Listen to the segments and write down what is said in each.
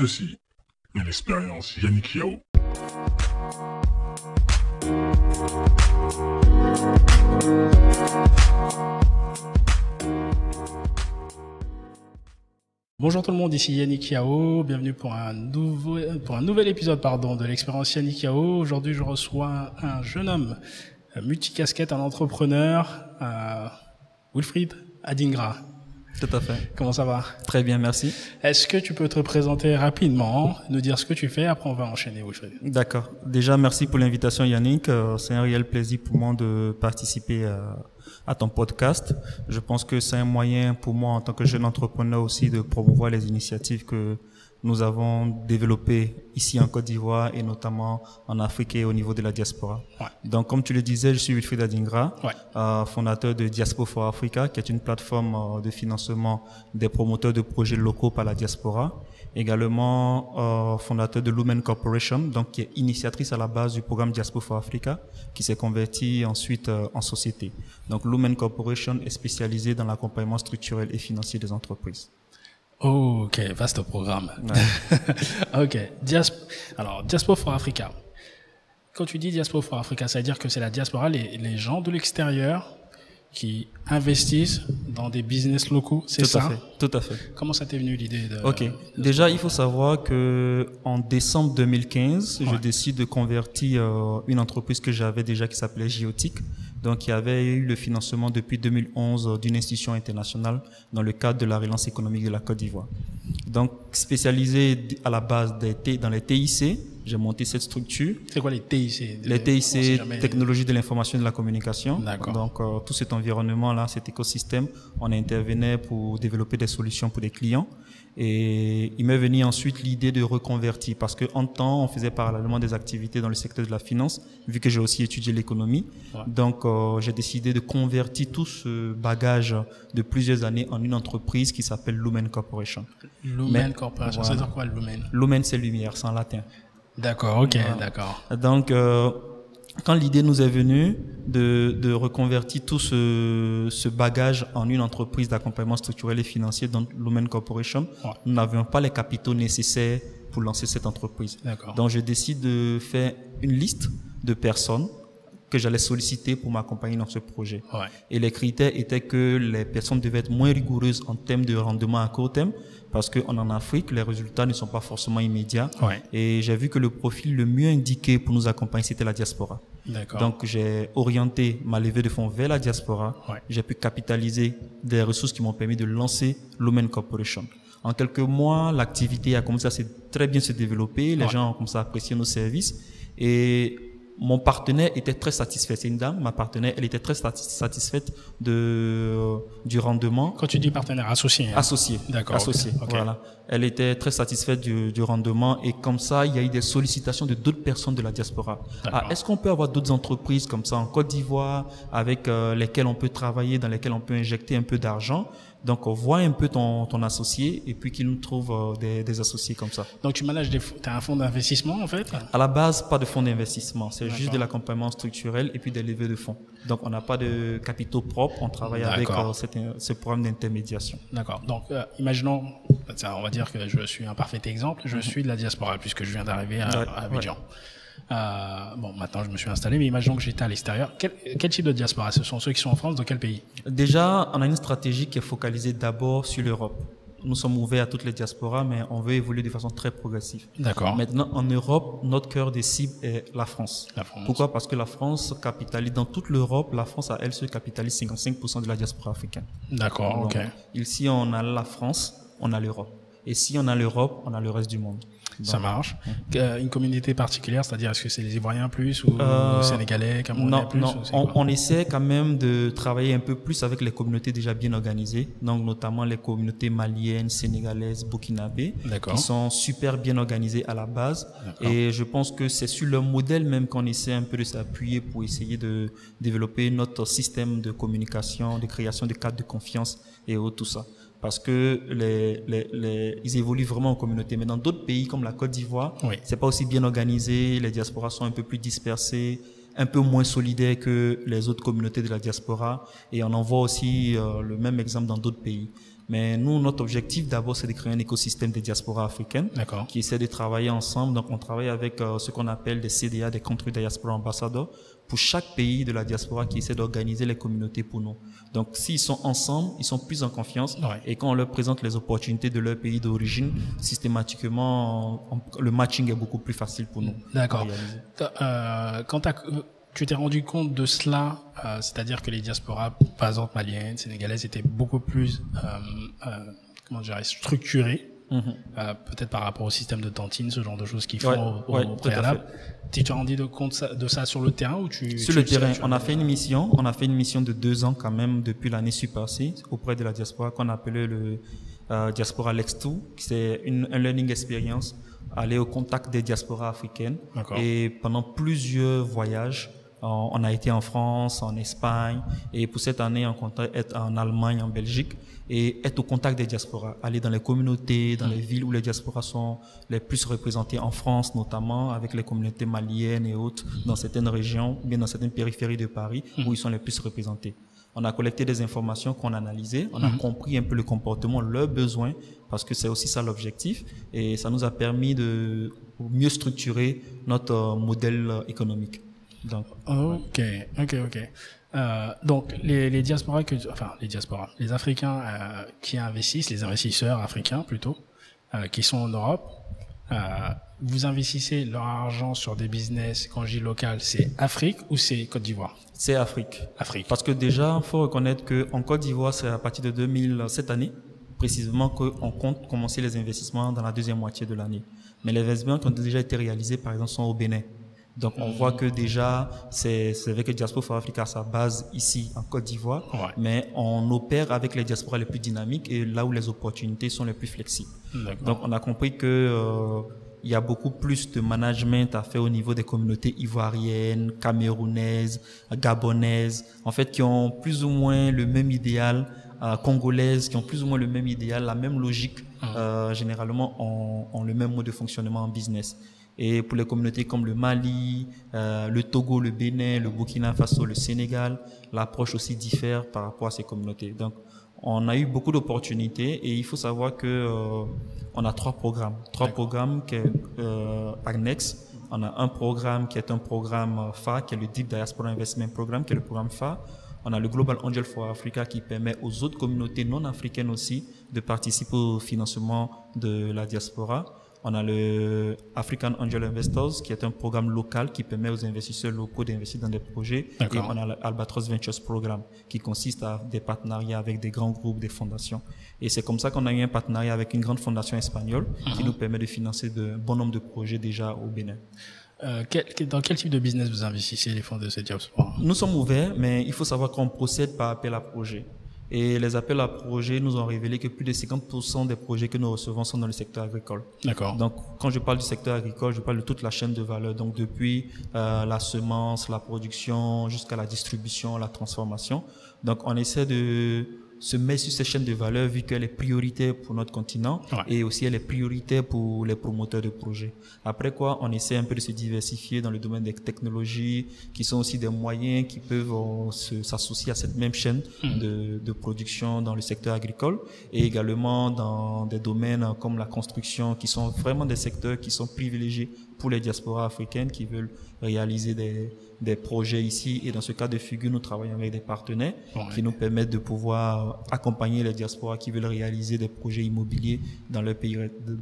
Ceci est l'expérience Yannick Yao. Bonjour tout le monde, ici Yannick Yao. Bienvenue pour un, nouveau, pour un nouvel épisode pardon, de l'expérience Yannick Yao. Aujourd'hui, je reçois un jeune homme euh, multicasquette, un entrepreneur, euh, Wilfried Adingra. Tout à fait. Comment ça va? Très bien, merci. Est-ce que tu peux te présenter rapidement, nous dire ce que tu fais, après on va enchaîner Wilfried. D'accord. Déjà, merci pour l'invitation Yannick. Euh, c'est un réel plaisir pour moi de participer à, à ton podcast. Je pense que c'est un moyen pour moi en tant que jeune entrepreneur aussi de promouvoir les initiatives que nous avons développé ici en Côte d'Ivoire et notamment en Afrique et au niveau de la diaspora. Ouais. Donc, comme tu le disais, je suis Wilfried Adingra, Ouais. euh, fondateur de Diaspo for Africa, qui est une plateforme euh, de financement des promoteurs de projets locaux par la diaspora. Également euh, fondateur de Lumen Corporation, donc qui est initiatrice à la base du programme Diaspo for Africa, qui s'est converti ensuite en société. Donc, Lumen Corporation est spécialisée dans l'accompagnement structurel et financier des entreprises. Oh, ok, vaste programme. ok, Diasp alors Diaspora for Africa. Quand tu dis Diaspora for Africa, ça veut dire que c'est la diaspora, les, les gens de l'extérieur qui investissent dans des business locaux, c'est ça à fait. Tout à fait. Comment ça t'est venu l'idée de Ok. Déjà, il faut savoir que en décembre 2015, je Ouais. décide de convertir euh, une entreprise que j'avais déjà qui s'appelait Géotique, donc qui avait eu le financement depuis 2011 euh, d'une institution internationale dans le cadre de la relance économique de la Côte d'Ivoire. Donc, spécialisé à la base dans les TIC, j'ai monté cette structure. C'est quoi les TIC Les TIC, jamais. technologie de l'information et de la communication. D'accord. Donc, euh, tout cet environnement-là, cet écosystème, on intervenait pour développer des solutions pour des clients. Et il m'est venu ensuite l'idée de reconvertir parce que en temps, on faisait parallèlement des activités dans le secteur de la finance, vu que j'ai aussi étudié l'économie. Ouais. Donc, euh, j'ai décidé de convertir tout ce bagage de plusieurs années en une entreprise qui s'appelle Lumen Corporation. Lumen Mais- Corporation, voilà. ça veut dire quoi Lumen? Lumen, c'est lumière, c'est en latin. D'accord, ok, d'accord. Donc, euh, quand l'idée nous est venue de, de reconvertir tout ce, ce bagage en une entreprise d'accompagnement structurel et financier dans Lumen Corporation, Ouais. nous n'avions pas les capitaux nécessaires pour lancer cette entreprise. Donc, je décide de faire une liste de personnes que j'allais solliciter pour m'accompagner dans ce projet. Ouais. Et les critères étaient que les personnes devaient être moins rigoureuses en termes de rendement à court terme, parce qu'en en Afrique, les résultats ne sont pas forcément immédiats. Ouais. Et j'ai vu que le profil le mieux indiqué pour nous accompagner, c'était la diaspora. Donc j'ai orienté ma levée de fonds vers la diaspora. Ouais. J'ai pu capitaliser des ressources qui m'ont permis de lancer Lumen Corporation. En quelques mois, l'activité a commencé à se, très bien se développer. Les Ouais. gens ont commencé à apprécier nos services. Et mon partenaire était très satisfait. C'est une dame, ma partenaire, elle était très sati- satisfaite de, du rendement Quand tu dis partenaire associé, hein. associé. D'accord, Associé. Voilà. Elle était très satisfaite du, du rendement et comme ça, il y a eu des sollicitations de d'autres personnes de la diaspora. Ah, Est-ce qu'on peut avoir d'autres entreprises comme ça en Côte d'Ivoire avec euh, lesquelles on peut travailler, dans lesquelles on peut injecter un peu d'argent Donc, on voit un peu ton, ton associé et puis qu'il nous trouve euh, des, des associés comme ça. Donc tu manages des, t'as un fonds d'investissement en fait? À la base, pas de fonds d'investissement, c'est juste de l'accompagnement structurel et puis des levées de fonds. Donc, on n'a pas de capitaux propres, on travaille avec euh, ce programme d'intermédiation. D'accord. Donc, euh, imaginons, on va dire que je suis un parfait exemple. Je suis de la diaspora puisque je viens d'arriver à, à Abidjan. Euh, bon, maintenant je me suis installé, mais imaginons que j'étais à l'extérieur. Quel, quel type de diaspora? Ce sont ceux qui sont en France, dans quel pays? Déjà, on a une stratégie qui est focalisée d'abord sur l'Europe. Nous sommes ouverts à toutes les diasporas, mais on veut évoluer de façon très progressive. D'accord. Maintenant, en Europe, notre cœur des cibles est la France. La France. Pourquoi? Parce que la France capitalise, dans toute l'Europe, la France à elle se capitalise 55% de la diaspora africaine. D'accord, ok. Ici, on a la France, on a l'Europe. Et si on a l'Europe, on a le reste du monde. Ça marche. Euh, une communauté particulière, c'est-à-dire est-ce que c'est les Ivoiriens plus ou Euh, Sénégalais, Camerounais Non, plus non. On, on essaie quand même de travailler un peu plus avec les communautés déjà bien organisées, donc notamment les communautés maliennes, sénégalaises, burkinabées, D'accord. qui sont super bien organisées à la base. Et je pense que c'est sur leur modèle même qu'on essaie un peu de s'appuyer pour essayer de développer notre système de communication, de création de cadres de confiance et autres, tout ça. Parce que les, les, les, ils évoluent vraiment en communauté. Mais dans d'autres pays comme la Côte d'Ivoire, Oui. c'est pas aussi bien organisé, les diasporas sont un peu plus dispersées, un peu moins solidaires que les autres communautés de la diaspora, et on en voit aussi euh, le même exemple dans d'autres pays. Mais nous, notre objectif d'abord, c'est de créer un écosystème des diasporas africaines qui essaie de travailler ensemble. Donc, on travaille avec euh, ce qu'on appelle des CDA, des Country Diaspora Ambassadors, pour chaque pays de la diaspora qui essaie d'organiser les communautés pour nous. Donc, s'ils sont ensemble, ils sont plus en confiance. Ouais. Et quand on leur présente les opportunités de leur pays d'origine, systématiquement, on- le matching est beaucoup plus facile pour nous. D'accord. Euh, quand t'as- tu t'es rendu compte de cela, euh, c'est-à-dire que les diasporas, par exemple maliennes, sénégalaises, étaient beaucoup plus, euh, euh, comment dirais structurées, Mhm. euh, peut-être par rapport au système de tantine, ce genre de choses qu'ils Ouais, font au, ouais, préalable. Tu t'es rendu de compte ça- de ça sur le terrain ou tu Sur tu le terrain, on a fait une mission, on a fait une mission de deux ans quand même depuis l'année surpassée auprès de la diaspora qu'on appelait le euh, Diaspora Lex2, qui c'est une un learning experience, aller au contact des diasporas africaines. Et pendant plusieurs voyages, on a été en France, en Espagne, et pour cette année, on compte être en Allemagne, en Belgique, et être au contact des diasporas, aller dans les communautés, dans les villes où les diasporas sont les plus représentées, en France notamment, avec les communautés maliennes et autres, dans certaines régions, bien dans certaines périphéries de Paris, où ils sont les plus représentés. On a collecté des informations qu'on a analysées, on a compris un peu le comportement, leurs besoins, parce que c'est aussi ça l'objectif, et ça nous a permis de mieux structurer notre euh, modèle euh, économique. Donc, Ok, ok, ok. Euh, donc les, les diasporas que, enfin les diasporas, les Africains euh, qui investissent, les investisseurs africains plutôt, euh, qui sont en Europe, euh, vous investissez leur argent sur des business, quand je dis local, c'est Afrique ou c'est Côte d'Ivoire? C'est Afrique. Afrique. Parce que déjà, il faut reconnaître qu'en Côte d'Ivoire, c'est à partir de 2000, cette année, précisément, qu'on compte commencer les investissements dans la deuxième moitié de l'année. Mais les investissements qui ont déjà été réalisés, par exemple, sont au Bénin. Donc, on voit que déjà, c'est vrai que Diaspora for Africa a sa base ici, en Côte d'Ivoire, Ouais. mais on opère avec les diasporas les plus dynamiques et là où les opportunités sont les plus flexibles. Donc, on a compris que euh, il y a beaucoup plus de management à faire au niveau des communautés ivoiriennes, camerounaises, gabonaises, en fait, qui ont plus ou moins le même idéal, euh, congolaises, qui ont plus ou moins le même idéal, la même logique, euh, généralement ont, ont le même mode de fonctionnement en business. Et pour les communautés comme le Mali, euh, le Togo, le Bénin, le Burkina Faso, le Sénégal, l'approche aussi diffère par rapport à ces communautés. Donc, on a eu beaucoup d'opportunités et il faut savoir que euh, on a trois programmes, trois programmes qui est euh, annexes. On a un programme qui est un programme euh, phare, qui est le Deep Diaspora Investment Programme, qui est le programme phare. On a le Global Angel for Africa qui permet aux autres communautés non africaines aussi de participer au financement de la diaspora. On a le African Angel Investors, qui est un programme local qui permet aux investisseurs locaux d'investir dans des projets. Et on a l'Albatros Ventures Programme, qui consiste à des partenariats avec des grands groupes, des fondations. Et c'est comme ça qu'on a eu un partenariat avec une grande fondation espagnole qui nous permet de financer de bon nombre de projets déjà au Bénin. Euh, quel- dans quel type de business vous investissez les fonds de cette Nous sommes ouverts, mais il faut savoir qu'on procède par appel à projet. Et les appels à projets nous ont révélé que plus de 50% des projets que nous recevons sont dans le secteur agricole. D'accord. Donc, quand je parle du secteur agricole, je parle de toute la chaîne de valeur. Donc, depuis euh, la semence, la production, jusqu'à la distribution, la transformation. Donc, on essaie de se mettre sur ces chaînes de valeur vu qu'elle est prioritaire pour notre continent Ouais. et aussi elle est prioritaire pour les promoteurs de projets. Après quoi, on essaie un peu de se diversifier dans le domaine des technologies, qui sont aussi des moyens qui peuvent euh, s'associer à cette même chaîne de, de production dans le secteur agricole et également dans des domaines euh, comme la construction, qui sont vraiment des secteurs qui sont privilégiés pour les diasporas africaines qui veulent réaliser des, des projets ici. Et dans ce cas de figure, nous travaillons avec des partenaires Ouais. qui nous permettent de pouvoir accompagner les diasporas qui veulent réaliser des projets immobiliers dans leur pays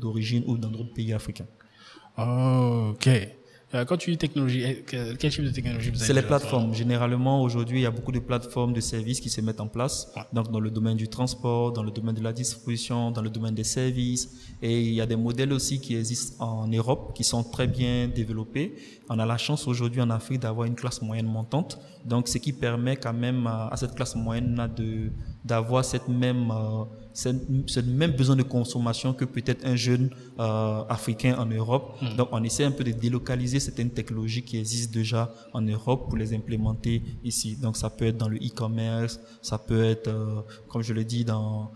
d'origine ou dans d'autres pays africains. ok. Euh, quand tu dis technologie, eh, que- quel type de technologie vous avez C'est les plateformes. Généralement, aujourd'hui, il y a beaucoup de plateformes de services qui se mettent en place. Ouais. Donc, dans le domaine du transport, dans le domaine de la distribution, dans le domaine des services. Et il y a des modèles aussi qui existent en Europe, qui sont très bien développés. On a la chance aujourd'hui en Afrique d'avoir une classe moyenne montante. Donc, ce qui permet quand même à, à cette classe moyenne-là de, d'avoir cette même, euh, cette, ce même besoin de consommation que peut-être un jeune euh, africain en Europe. Donc, on essaie un peu de délocaliser certaines technologies qui existent déjà en Europe pour les implémenter ici. Donc, ça peut être dans le e-commerce, ça peut être, euh, comme je le dis, dans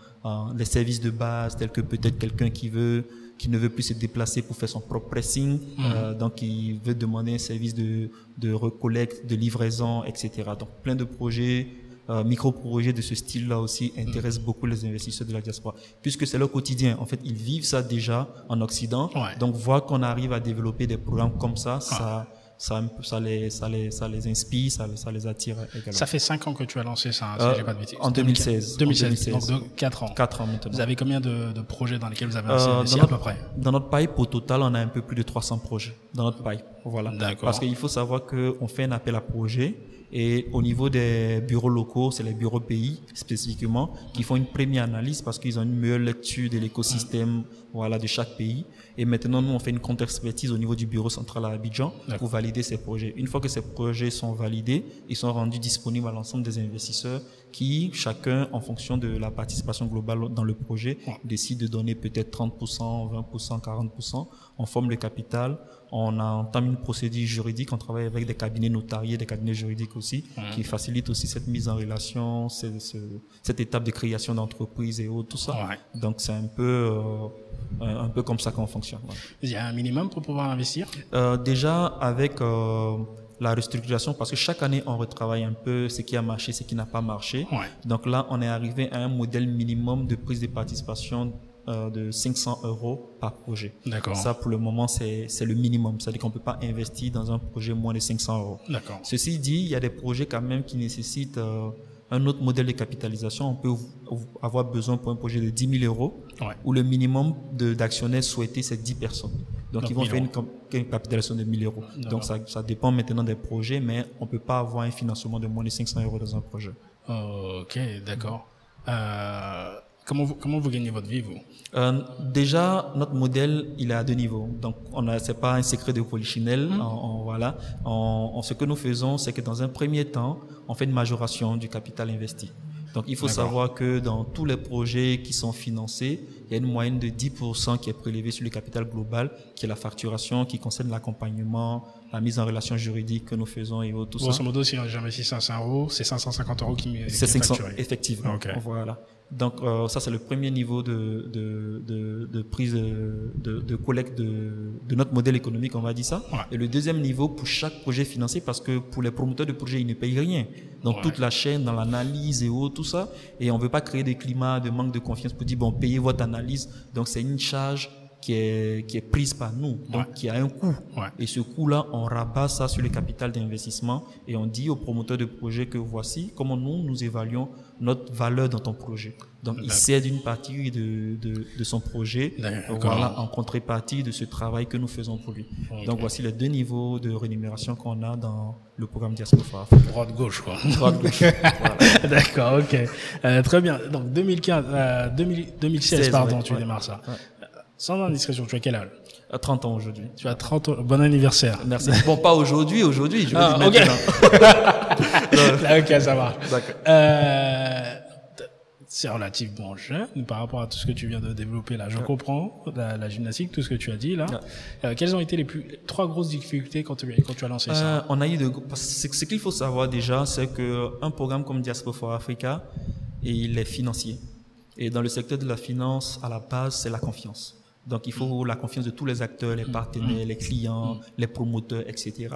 les services de base, tels que peut-être quelqu'un qui veut qui ne veut plus se déplacer pour faire son propre pressing, euh, donc il veut demander un service de, de recollecte, de livraison, etc. Donc plein de projets euh, micro-projets de ce style-là aussi intéressent Mm. beaucoup les investisseurs de la diaspora, puisque c'est leur quotidien. En fait, ils vivent ça déjà en Occident. Ouais. Donc, voir qu'on arrive à développer des programmes comme ça, ça, ça, ça, les, ça, les, ça les inspire, ça, ça les attire également. Ça fait 5 ans que tu as lancé ça, hein, si Euh, j'ai pas de bêtises. en 2016. 2016, En 2016. donc 4 ans. Quatre ans maintenant. Vous avez combien de, de projets dans lesquels vous avez Euh, investi dans, à peu notre, près? dans notre pipe, au total, on a un peu plus de 300 projets dans notre pipe. Voilà. D'accord. Parce qu'il faut savoir qu'on fait un appel à projet et au niveau des bureaux locaux, c'est les bureaux pays spécifiquement qui font une première analyse parce qu'ils ont une meilleure lecture de l'écosystème voilà, de chaque pays. Et maintenant, nous, on fait une contre-expertise au niveau du bureau central à Abidjan pour valider ces projets. Une fois que ces projets sont validés, ils sont rendus disponibles à l'ensemble des investisseurs qui, chacun, en fonction de la participation globale dans le projet, Ouais. décide de donner peut-être 30%, 20%, 40%. On forme le capital, on entame une procédure juridique, on travaille avec des cabinets notariés, des cabinets juridiques aussi, qui facilitent aussi cette mise en relation, ce- ce- cette étape de création d'entreprise et autres, tout ça. Ouais. Donc c'est un peu, euh, un un peu comme ça qu'on fonctionne. voilà. Il y a un minimum pour pouvoir investir? Euh, déjà avec euh, la restructuration, parce que chaque année on retravaille un peu ce qui a marché, ce qui n'a pas marché. Ouais. Donc là, on est arrivé à un modèle minimum de prise de participation euh, de 500 euros par projet. D'accord. Ça, pour le moment, c'est le minimum. C'est-à-dire qu'on ne peut pas investir dans un projet moins de 500 euros. D'accord. Ceci dit, il y a des projets quand même qui nécessitent euh, un autre modèle de capitalisation. On peut avoir besoin pour un projet de 10 000 euros, Ouais. où le minimum d'actionnaires souhaités, c'est 10 personnes. Donc, Donc, ils vont 1000 faire une, capitalisation de 1000 euros. Donc, ça, ça dépend maintenant des projets, mais on ne peut pas avoir un financement de moins de 500 euros dans un projet. Ok, d'accord. Euh, comment, vous, comment vous gagnez votre vie, vous? Euh, déjà, notre modèle, il est à deux niveaux. Donc, on a, c'est pas un secret de polichinelle. Mmh. On- on- voilà. On, on- ce que nous faisons, c'est que dans un premier temps, on fait une majoration du capital investi. Donc, il faut savoir que dans tous les projets qui sont financés, il y a une moyenne de 10% qui est prélevée sur le capital global, qui est la facturation, qui concerne l'accompagnement, la mise en relation juridique que nous faisons et autres, tout ça. Grosso modo, si j'investis 500 euros, c'est 550 euros qui m'est C'est qui est 500, facturé. effectivement. Ok. Voilà. Donc euh, ça c'est le premier niveau de, de, de, de prise de, de, de collecte de, de notre modèle économique, on va dire ça. Ouais. Et le deuxième niveau pour chaque projet financé, parce que pour les promoteurs de projets, ils ne payent rien. Donc Ouais. toute la chaîne dans l'analyse et autres, tout ça. Et on veut pas créer des climats de manque de confiance pour dire bon payez votre analyse. Donc c'est une charge qui est qui est prise par nous, donc Ouais. qui a un coût. Ouais. Et ce coût-là, on rabat ça sur le capital d'investissement et on dit aux promoteurs de projet que voici comment nous, nous évaluons notre valeur dans ton projet. Donc, il cède une partie de, de, de son projet voilà, en contrepartie de ce travail que nous faisons pour lui. Donc, voici les deux niveaux de rémunération qu'on a dans le programme Diaspora. Droite-gauche, quoi. Droite-gauche. Voilà. D'accord, ok. Euh, très bien. Donc 2015, euh, 2000 2016, 16, pardon, ouais, tu démarres ça. Sans indiscrétion, tu as quel âge À 30 ans aujourd'hui. Tu as 30 ans. Bon anniversaire. Merci. Bon, pas aujourd'hui, aujourd'hui, je veux Ah, dire maintenant. Ah, ok, ça marche. D'accord. Euh, c'est relativement jeune par rapport à tout ce que tu viens de développer là. Je comprends la, la gymnastique, tout ce que tu as dit là. Ouais. Euh, quelles ont été les plus les trois grosses difficultés quand tu, quand tu as lancé ça Euh, on a eu de, parce que ce ce qu'il faut savoir déjà, c'est que un programme comme Diaspora for Africa, il est financier. Et dans le secteur de la finance, à la base, c'est la confiance. Donc, il faut la confiance de tous les acteurs, les partenaires, les clients, les promoteurs, etc.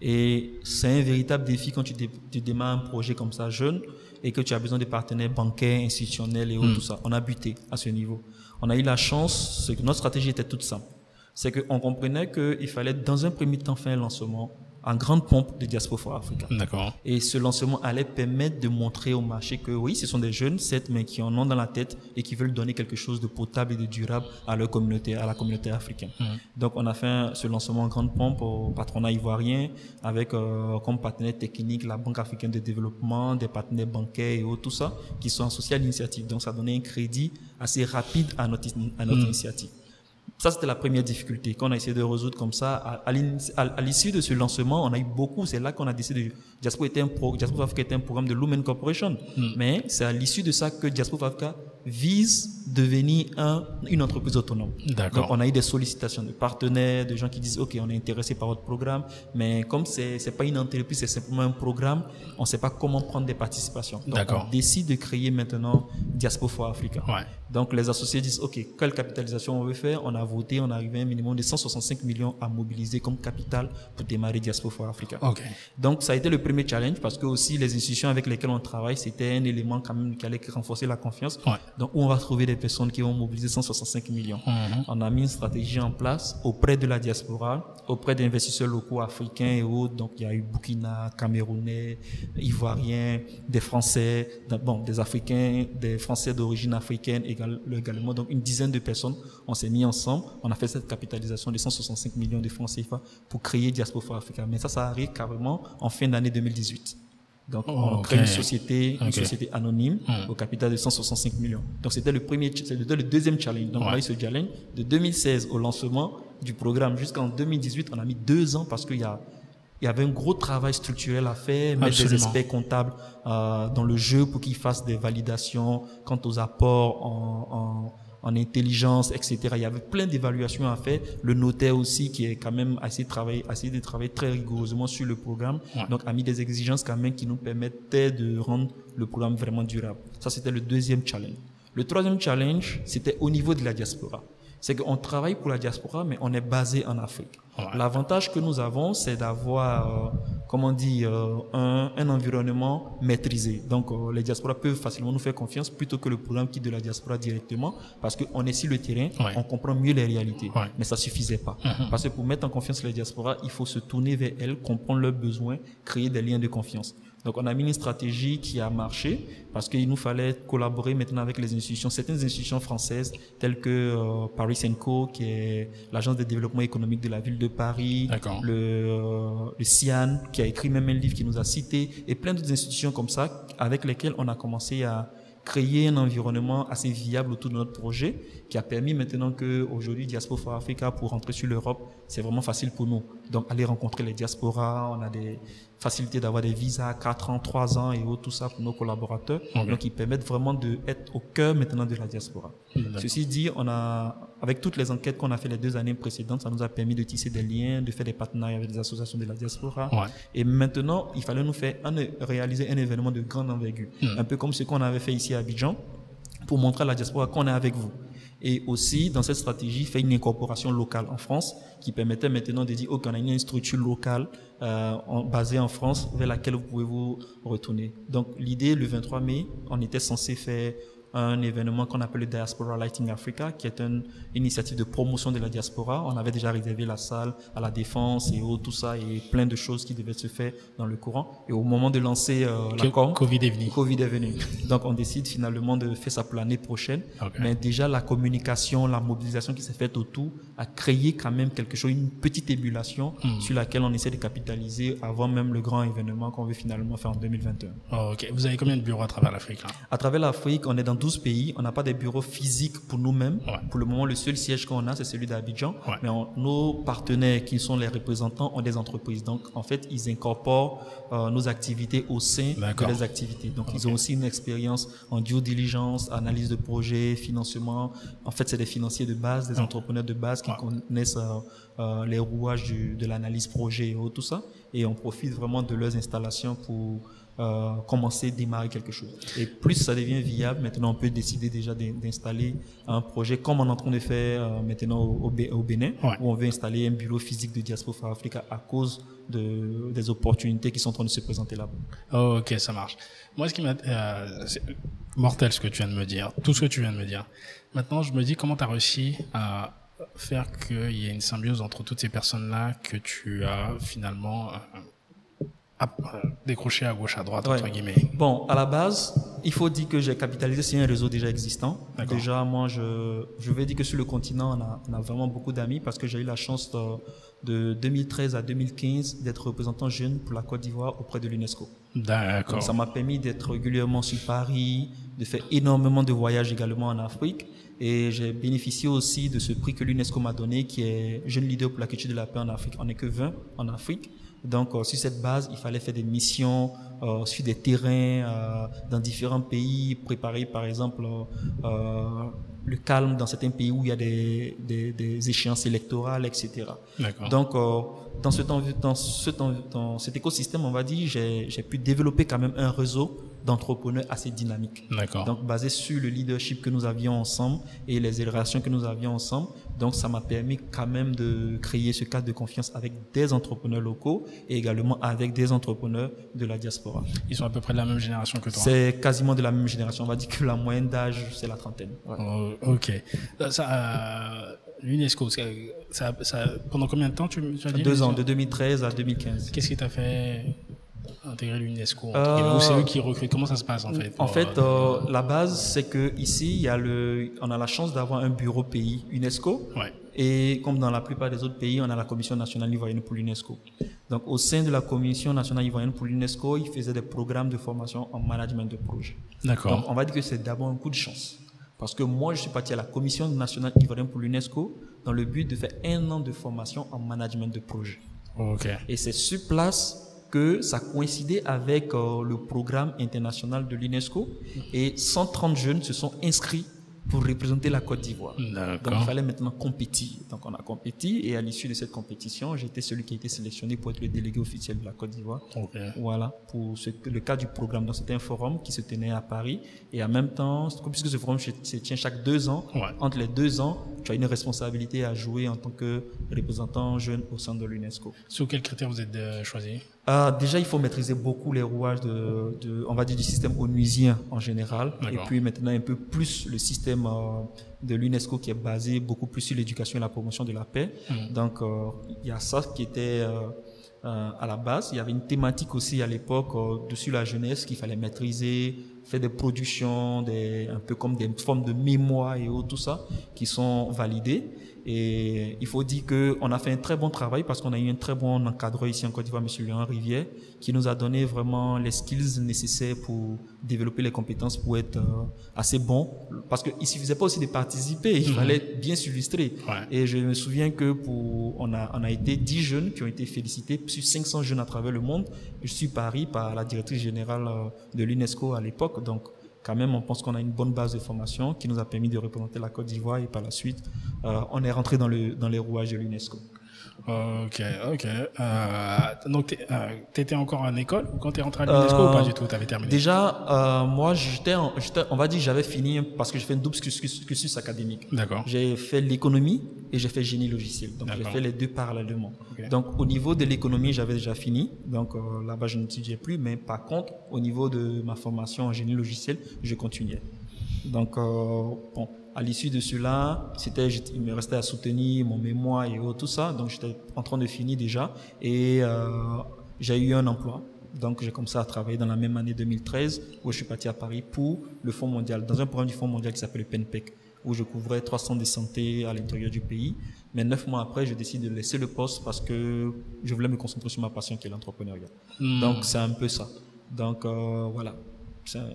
Et c'est un véritable défi quand tu, dé- tu démarres un projet comme ça jeune et que tu as besoin de partenaires bancaires, institutionnels et autres, tout ça. On a buté à ce niveau. On a eu la chance, c'est que notre stratégie était toute simple. C'est qu'on comprenait qu'il fallait dans un premier temps faire un lancement en grande pompe de Diaspora Africa. D'accord. Et ce lancement allait permettre de montrer au marché que oui, ce sont des jeunes, certes, mais qui en ont dans la tête et qui veulent donner quelque chose de potable et de durable à leur communauté, à la communauté africaine. Donc, on a fait ce lancement en grande pompe au patronat ivoirien avec euh, comme partenaire technique la Banque africaine de développement, des partenaires bancaires et autres, tout ça, qui sont associés à l'initiative. Donc, ça donnait un crédit assez rapide à notre, à notre initiative. Ça, c'était la première difficulté qu'on a essayé de résoudre comme ça. À, l'issue de ce lancement, on a eu beaucoup. C'est là qu'on a décidé de. Diaspora était un, pro, Diaspora Africa était un programme de Lumen Corporation. Mais c'est à l'issue de ça que Diaspora Africa vise devenir un, une entreprise autonome. D'accord. Donc, on a eu des sollicitations de partenaires, de gens qui disent OK, on est intéressé par votre programme, mais comme c'est c'est pas une entreprise, c'est simplement un programme, on ne sait pas comment prendre des participations. Donc, D'accord. on décide de créer maintenant Diaspora for Africa. Ouais. Donc les associés disent, OK, quelle capitalisation on veut faire? On a voté, on arrivait à un minimum de 165 millions à mobiliser comme capital pour démarrer Diaspora for Africa. Donc, ça a été le premier challenge parce que aussi les institutions avec lesquelles on travaille, c'était un élément quand même qui allait renforcer la confiance. Ouais. Donc, où on va trouver des personnes qui vont mobiliser 165 millions. Mhm. On a mis une stratégie en place auprès de la diaspora, auprès d'investisseurs locaux africains et autres. Donc, il y a eu Burkina, Camerounais, Ivoiriens, des Français, bon, des Africains, des Français d'origine africaine également. Donc, une dizaine de personnes, on s'est mis ensemble. On a fait cette capitalisation de 165 millions de francs CFA pour créer Diaspora for Africa. Mais ça, ça arrive carrément en fin d'année 2018. Donc, Oh, on crée une société, une société anonyme Hmm. au capital de 165 millions. Donc, c'était le premier, c'était le deuxième challenge. Donc, on a eu ce challenge de 2016 au lancement du programme jusqu'en 2018. On a mis deux ans parce qu'il y a, il y avait un gros travail structurel à faire, mettre des experts comptables euh, dans le jeu pour qu'ils fassent des validations quant aux apports en, en, en intelligence, etc. Il y avait plein d'évaluations à faire. Le notaire aussi, qui est quand même assez travaillé, assez de travailler très rigoureusement sur le programme. Ouais. Donc, a mis des exigences quand même qui nous permettaient de rendre le programme vraiment durable. Ça, c'était le deuxième challenge. Le troisième challenge, c'était au niveau de la diaspora. C'est qu'on travaille pour la diaspora, mais on est basé en Afrique. Ouais. L'avantage que nous avons, c'est d'avoir, euh, comment on dit, euh, un, un environnement maîtrisé. Donc, euh, les diasporas peuvent facilement nous faire confiance plutôt que le programme qui de la diaspora directement, parce qu'on est sur le terrain, Ouais. on comprend mieux les réalités. Ouais. Mais ça suffisait pas. Mhm. Parce que pour mettre en confiance les diasporas, il faut se tourner vers elles, comprendre leurs besoins, créer des liens de confiance. Donc, on a mis une stratégie qui a marché parce qu'il nous fallait collaborer maintenant avec les institutions, certaines institutions françaises telles que euh, Paris Co, qui est l'agence de développement économique de la ville de Paris, le, euh, le CIAN, qui a écrit même un livre qui nous a cités, et plein d'autres institutions comme ça avec lesquelles on a commencé à créer un environnement assez viable autour de notre projet qui a permis maintenant que aujourd'hui Diaspora Africa pour rentrer sur l'Europe c'est vraiment facile pour nous donc aller rencontrer les diasporas on a des facilités d'avoir des visas 4 ans 3 ans et autres tout ça pour nos collaborateurs Ok. donc ils permettent vraiment de être au cœur maintenant de la diaspora. Ceci dit, on a, avec toutes les enquêtes qu'on a fait les deux années précédentes, ça nous a permis de tisser des liens, de faire des partenariats avec des associations de la diaspora. Ouais. Et maintenant, il fallait nous faire un, réaliser un événement de grande envergure. Hmm. Un peu comme ce qu'on avait fait ici à Abidjan, pour montrer à la diaspora qu'on est avec vous. Et aussi, dans cette stratégie, faire une incorporation locale en France qui permettait maintenant de dire, OK, on a une structure locale euh, basée en France vers laquelle vous pouvez vous retourner. Donc, l'idée, le 23 mai, on était censé faire un événement qu'on appelle le Diaspora Lighting Africa, qui est une initiative de promotion de la diaspora. On avait déjà réservé la salle à la défense et tout ça, et plein de choses qui devaient se faire dans le courant. Et au moment de lancer euh, la com, Covid est venu. Covid est venu. Donc on décide finalement de faire ça pour l'année prochaine. Mais déjà la communication, la mobilisation qui s'est faite autour a créé quand même quelque chose, une petite ébullition Hmm. sur laquelle on essaie de capitaliser avant même le grand événement qu'on veut finalement faire en 2021. Oh, ok. Vous avez combien de bureaux à travers l'Afrique À travers l'Afrique, on est dans 12 pays. On n'a pas de bureaux physiques pour nous-mêmes. Ouais. Pour le moment, le seul siège qu'on a, c'est celui d'Abidjan. Ouais. Mais on- nos partenaires, qui sont les représentants, ont des entreprises. Donc, en fait, ils incorporent euh, nos activités au sein de leurs activités. Donc, ils ont aussi une expérience en due diligence, analyse de projet, financement. En fait, c'est des financiers de base, des entrepreneurs de base qui Ouais. connaissent euh, euh, les rouages du- de l'analyse projet et tout ça. Et on profite vraiment de leurs installations pour euh, commencer, démarrer quelque chose. Et plus ça devient viable, maintenant on peut décider déjà d'in- d'installer un projet comme on est en train de faire euh, maintenant au, au Bé- au Bénin, Ouais. où on veut installer un bureau physique de Diaspora for Africa à cause de, des opportunités qui sont en train de se présenter là-bas. Oh, ok, ça marche. Moi, ce qui m'a, euh, c'est mortel ce que tu viens de me dire, tout ce que tu viens de me dire. Maintenant, je me dis comment tu as réussi à faire qu'il y ait une symbiose entre toutes ces personnes-là que tu as finalement euh, euh, décroché à gauche, à droite, Ouais. entre guillemets. Bon, à la base, il faut dire que j'ai capitalisé sur un réseau déjà existant. Déjà, moi, je, je vais dire que sur le continent, on a, on a vraiment beaucoup d'amis parce que j'ai eu la chance de, de 2013 à 2015 d'être représentant jeune pour la Côte d'Ivoire auprès de l'UNESCO. D'accord. Ça m'a permis d'être régulièrement sur Paris, de faire énormément de voyages également en Afrique. Et j'ai bénéficié aussi de ce prix que l'UNESCO m'a donné, qui est Jeune leader pour la culture de la paix en Afrique. On n'est que 20 en Afrique. Donc, euh, sur cette base, il fallait faire des missions euh, sur des terrains euh, dans différents pays, préparer par exemple le calme dans certains pays où il y a des, des, des échéances électorales, etc. Donc, euh, dans, cet envi- dans, envi- dans cet écosystème, on va dire, j'ai j'ai pu développer quand même un réseau d'entrepreneurs assez dynamique. Donc, basé sur le leadership que nous avions ensemble et les relations que nous avions ensemble. Donc ça m'a permis quand même de créer ce cadre de confiance avec des entrepreneurs locaux et également avec des entrepreneurs de la diaspora. Ils sont à peu près de la même génération que toi. C'est quasiment de la même génération. On va dire que la moyenne d'âge, c'est la trentaine. Oh, ok. Ça, euh, L'UNESCO, ça, ça, pendant combien de temps tu, tu as dit Deux ans, de 2013 à 2015. Qu'est-ce qui t'a fait intégrer l'UNESCO euh, c'est eux qui recrutent? Comment ça se passe en fait En fait, euh, la base, c'est que ici, il y a le, on a la chance d'avoir un bureau pays UNESCO. Ouais. Et comme dans la plupart des autres pays, on a la Commission nationale ivoirienne pour l'UNESCO. Donc, au sein de la Commission nationale ivoirienne pour l'UNESCO, ils faisaient des programmes de formation en management de projet. D'accord. Donc, on va dire que c'est d'abord un coup de chance. Parce que moi, je suis parti à la Commission nationale ivoirienne pour l'UNESCO dans le but de faire un an de formation en management de projet. Ok. Et c'est sur place que ça coïncidait avec euh, le programme international de l'UNESCO et 130 jeunes se sont inscrits pour représenter la Côte d'Ivoire. Donc il fallait maintenant compétir. Donc on a compéti et à l'issue de cette compétition, j'étais celui qui a été sélectionné pour être le délégué officiel de la Côte d'Ivoire. Voilà, pour ce, le cas du programme. Donc c'était un forum qui se tenait à Paris et en même temps, puisque ce forum se tient chaque deux ans, entre les deux ans, tu as une responsabilité à jouer en tant que représentant jeune au sein de l'UNESCO. Sur quels critères vous êtes euh, choisi? Ah, déjà, il faut maîtriser beaucoup les rouages de, de on va dire, du système onusien en général. Et puis maintenant, un peu plus le système euh, de l'UNESCO qui est basé beaucoup plus sur l'éducation et la promotion de la paix. Mmh. Donc, euh, il y a ça qui était euh, à la base. Il y avait une thématique aussi à l'époque dessus la jeunesse qu'il fallait maîtriser, faire des productions, des, un peu comme des formes de mémoire et autres, tout ça, qui sont validées. Et il faut dire qu'on a fait un très bon travail parce qu'on a eu un très bon encadreur ici en Côte d'Ivoire, M. Léon Rivière, qui nous a donné vraiment les skills nécessaires pour développer les compétences pour être euh, assez bon. Parce qu'il ne suffisait pas aussi de participer, il mhm. fallait bien s'illustrer. Et je me souviens que pour, on a, on a été 10 jeunes qui ont été félicités sur 500 jeunes à travers le monde. Je suis Paris par la directrice générale euh, de l'UNESCO à l'époque. Donc, quand même, on pense qu'on a une bonne base de formation qui nous a permis de représenter la Côte d'Ivoire et par la suite, euh, on est rentré dans, le, dans les rouages de l'UNESCO. Ok, ok. Euh, donc, tu euh, étais encore en école quand tu es rentré à l'UNESCO ou pas du tout? Tu avais terminé? Déjà, euh, moi, j'étais, on va dire, j'avais fini parce que j'ai fait un double cursus, académique. D'accord. J'ai fait l'économie et j'ai fait génie logiciel. Donc, j'ai fait les deux parallèlement. Donc, au niveau de l'économie, j'avais déjà fini. Donc, là-bas, je n'étudiais plus. Mais par contre, au niveau de ma formation en génie logiciel, je continuais. Donc, bon, à l'issue de cela, c'était, il me restait à soutenir mon mémoire et tout ça. Donc, j'étais en train de finir déjà. Et euh, j'ai eu un emploi. Donc, j'ai commencé à travailler dans la même année 2013 où je suis parti à Paris pour le Fonds mondial, dans un programme du Fonds mondial qui s'appelle le PENPEC, où je couvrais trois centres de santé à l'intérieur du pays. Mais neuf mois après, je décide de laisser le poste parce que je voulais me concentrer sur ma passion qui est l'entrepreneuriat. Hmm. Donc, c'est un peu ça. Donc, euh, voilà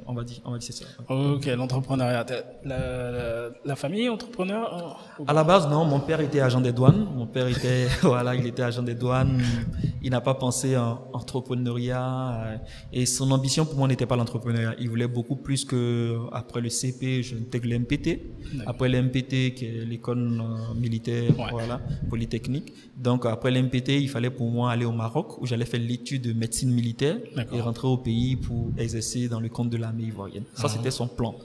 on va dire, on va dire c'est ça. Ok, l'entrepreneuriat. La, la, famille entrepreneur À la base, non. Mon père était agent des douanes. Mon père était, voilà, il était agent des douanes. Il n'a pas pensé en entrepreneuriat. Euh, et son ambition pour moi n'était pas l'entrepreneuriat. Il voulait beaucoup plus que après le CP, je intègre l'MPT. Après l'MPT, qui est l'école euh, militaire, voilà, polytechnique. Donc après l'MPT, il fallait pour moi aller au Maroc où j'allais faire l'étude de médecine militaire et rentrer au pays pour exercer dans le de l'armée ivoirienne. Ça, ah. c'était son plan.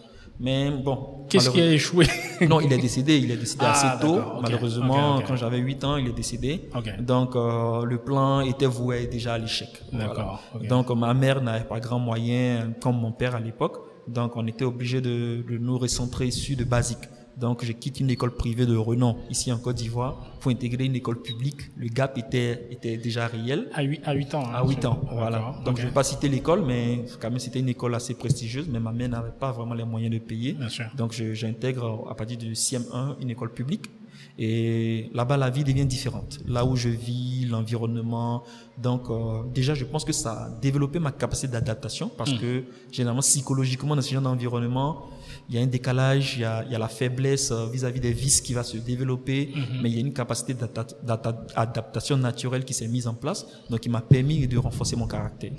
Mais bon. Qu'est-ce qui a échoué? Non, il est décédé. Il est décédé ah, assez tôt. Malheureusement, quand j'avais 8 ans, il est décédé. Donc, euh, le plan était voué déjà à l'échec. Donc, ma mère n'avait pas grand moyen, comme mon père à l'époque. Donc, on était obligé de, de nous recentrer sur de basique. Donc, je quitte une école privée de renom ici en Côte d'Ivoire pour intégrer une école publique. Le gap était, était déjà réel. À 8, à 8 ans. Hein, à 8 ans, voilà. Donc, je ne vais pas citer l'école, mais quand même, c'était une école assez prestigieuse, mais ma mère n'avait pas vraiment les moyens de payer. Bien sûr. Donc, j'intègre à partir du CM1 une école publique. Et là-bas, la vie devient différente. Là où je vis, l'environnement. Donc, euh, déjà, je pense que ça a développé ma capacité d'adaptation parce hmm. que, généralement, psychologiquement, dans ce genre d'environnement, il y a un décalage, il y a, il y a la faiblesse euh, vis-à-vis des vices qui va se développer, mhm. mais il y a une capacité d'adaptation naturelle qui s'est mise en place, donc qui m'a permis de renforcer mon caractère.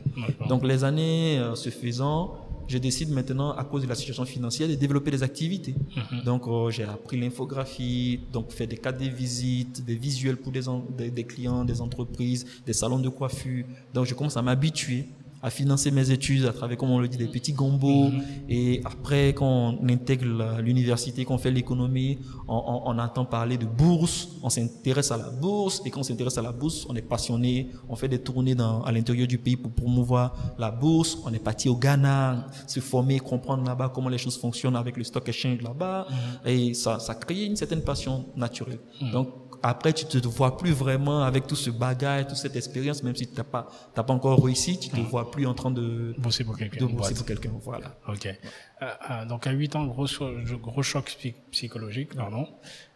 Donc les années euh, se faisant, je décide maintenant, à cause de la situation financière, de développer des activités. Mhm. Donc, euh, j'ai appris l'infographie, donc faire des cartes de visite, des visuels pour des, des, des, clients, des entreprises, des salons de coiffure. Donc, je commence à m'habituer à financer mes études à travers, comme on le dit, des petits gombos. Mhm. Et après, quand on intègre l'université, qu'on fait l'économie, on, on, entend parler de bourse, on s'intéresse à la bourse. Et quand on s'intéresse à la bourse, on est passionné, on fait des tournées dans, à l'intérieur du pays pour promouvoir la bourse. On est parti au Ghana, se former, comprendre là-bas comment les choses fonctionnent avec le stock exchange là-bas. Mhm. Et ça, ça crée une certaine passion naturelle. Donc, après, tu te vois plus vraiment avec tout ce bagage, toute cette expérience, même si tu n'as pas, pas encore réussi, tu te vois plus en train de bosser pour quelqu'un. De bosser pour quelqu'un, voilà. Ok. Euh, euh, donc à 8 ans, gros, gros choc psychologique, pardon.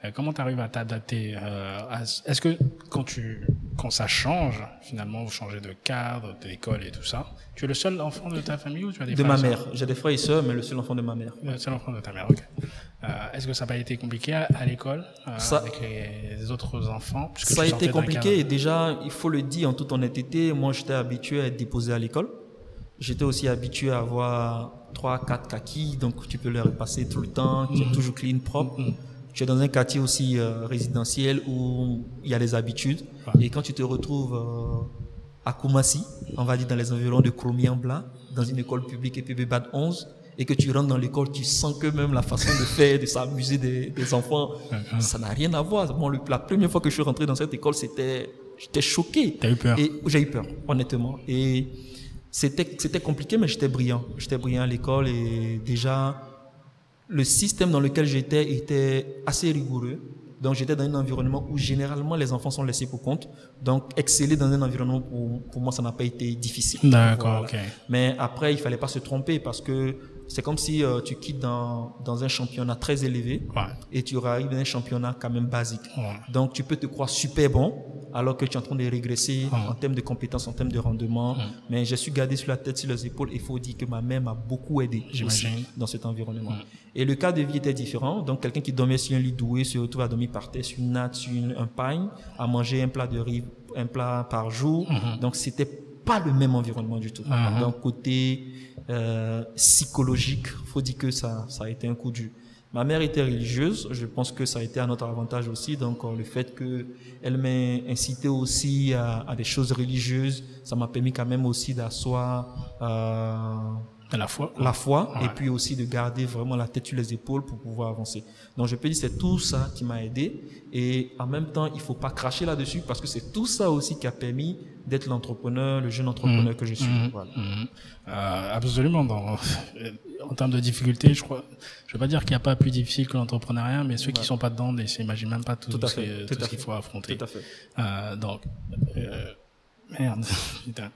Euh, comment tu arrives à t'adapter euh, Est-ce que quand tu, quand ça change, finalement, vous changez de cadre, d'école et tout ça, tu es le seul enfant de ta famille ou tu as des De ma mère. J'ai des frères et sœurs, mais le seul enfant de ma mère. Le seul enfant de ta mère, ok. Euh, Est-ce que ça n'a pas été compliqué à, à l'école euh, avec les, autres enfants Ça a été compliqué et déjà, il faut le dire en toute honnêteté, moi j'étais habitué à être déposé à l'école. J'étais aussi habitué à avoir 3, 4 kakis, donc tu peux les repasser tout le temps, qui est mhm. toujours clean, propre. Mm Tu es dans un quartier aussi euh, résidentiel où il y a les habitudes. Et quand tu te retrouves à Koumassi, on va dire dans les environs de Chromian Blanc, dans une école publique EPB BAD 11, et que tu rentres dans l'école, tu sens que même la façon de faire, de s'amuser des, des, enfants, uh-huh. ça n'a rien à voir. Bon, la première fois que je suis rentré dans cette école, c'était, j'étais choqué. T'as eu peur? Et j'ai eu peur, honnêtement. Et c'était, c'était compliqué, mais j'étais brillant. J'étais brillant à l'école et déjà, le système dans lequel j'étais était assez rigoureux. Donc j'étais dans un environnement où généralement les enfants sont laissés pour compte. Donc exceller dans un environnement pour, pour moi ça n'a pas été difficile. D'accord, ok. Mais après il fallait pas se tromper parce que c'est comme si euh, tu quittes dans, dans un championnat très élevé et tu arrives dans un championnat quand même basique. Donc tu peux te croire super bon alors que tu es en train de régresser en termes de compétences, en termes de rendement. Mais j'ai su garder sur la tête, sur les épaules. Il faut dire que ma mère m'a beaucoup aidé dans cet environnement. Et le cas de vie était différent. Donc quelqu'un qui dormait sur un lit doué se retrouve à dormir par terre sur une natte, sur un pain, à manger un plat de riz, un plat par jour. Mm-hmm. Donc c'était pas le même environnement du tout. Mm-hmm. Donc côté euh, psychologique. Faut dire que ça, ça a été un coup dur. Ma mère était religieuse, je pense que ça a été à notre avantage aussi. Donc euh, le fait que elle m'ait incité aussi à, à, des choses religieuses, ça m'a permis quand même aussi d'asseoir euh, la foi, la foi, et puis aussi de garder vraiment la tête sur les épaules pour pouvoir avancer. Donc je peux dire c'est tout ça qui m'a aidé, et en même temps il faut pas cracher là-dessus parce que c'est tout ça aussi qui a permis d'être l'entrepreneur, le jeune entrepreneur mmh. que je suis. Mmh. Voilà. Mmh. Euh, absolument. Dans, en termes de difficulté, je crois, je vais pas dire qu'il n'y a pas plus difficile que l'entrepreneuriat, mais ceux qui sont pas dedans, ils s'imaginent même pas tout, tout, ce, tout ce qu'il faut affronter. Tout à fait. Euh, donc, euh, merde, putain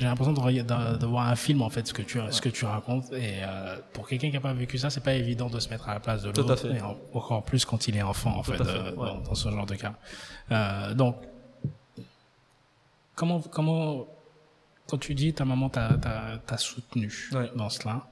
j'ai l'impression de, de, voir un film en fait ce que tu ce que tu racontes. Et euh, pour quelqu'un qui n'a pas vécu ça c'est pas évident de se mettre à la place de l'autre et encore plus quand il est enfant en fait, euh, dans, ce genre de cas. Euh, donc comment comment quand tu dis ta maman t'a t'a soutenu dans cela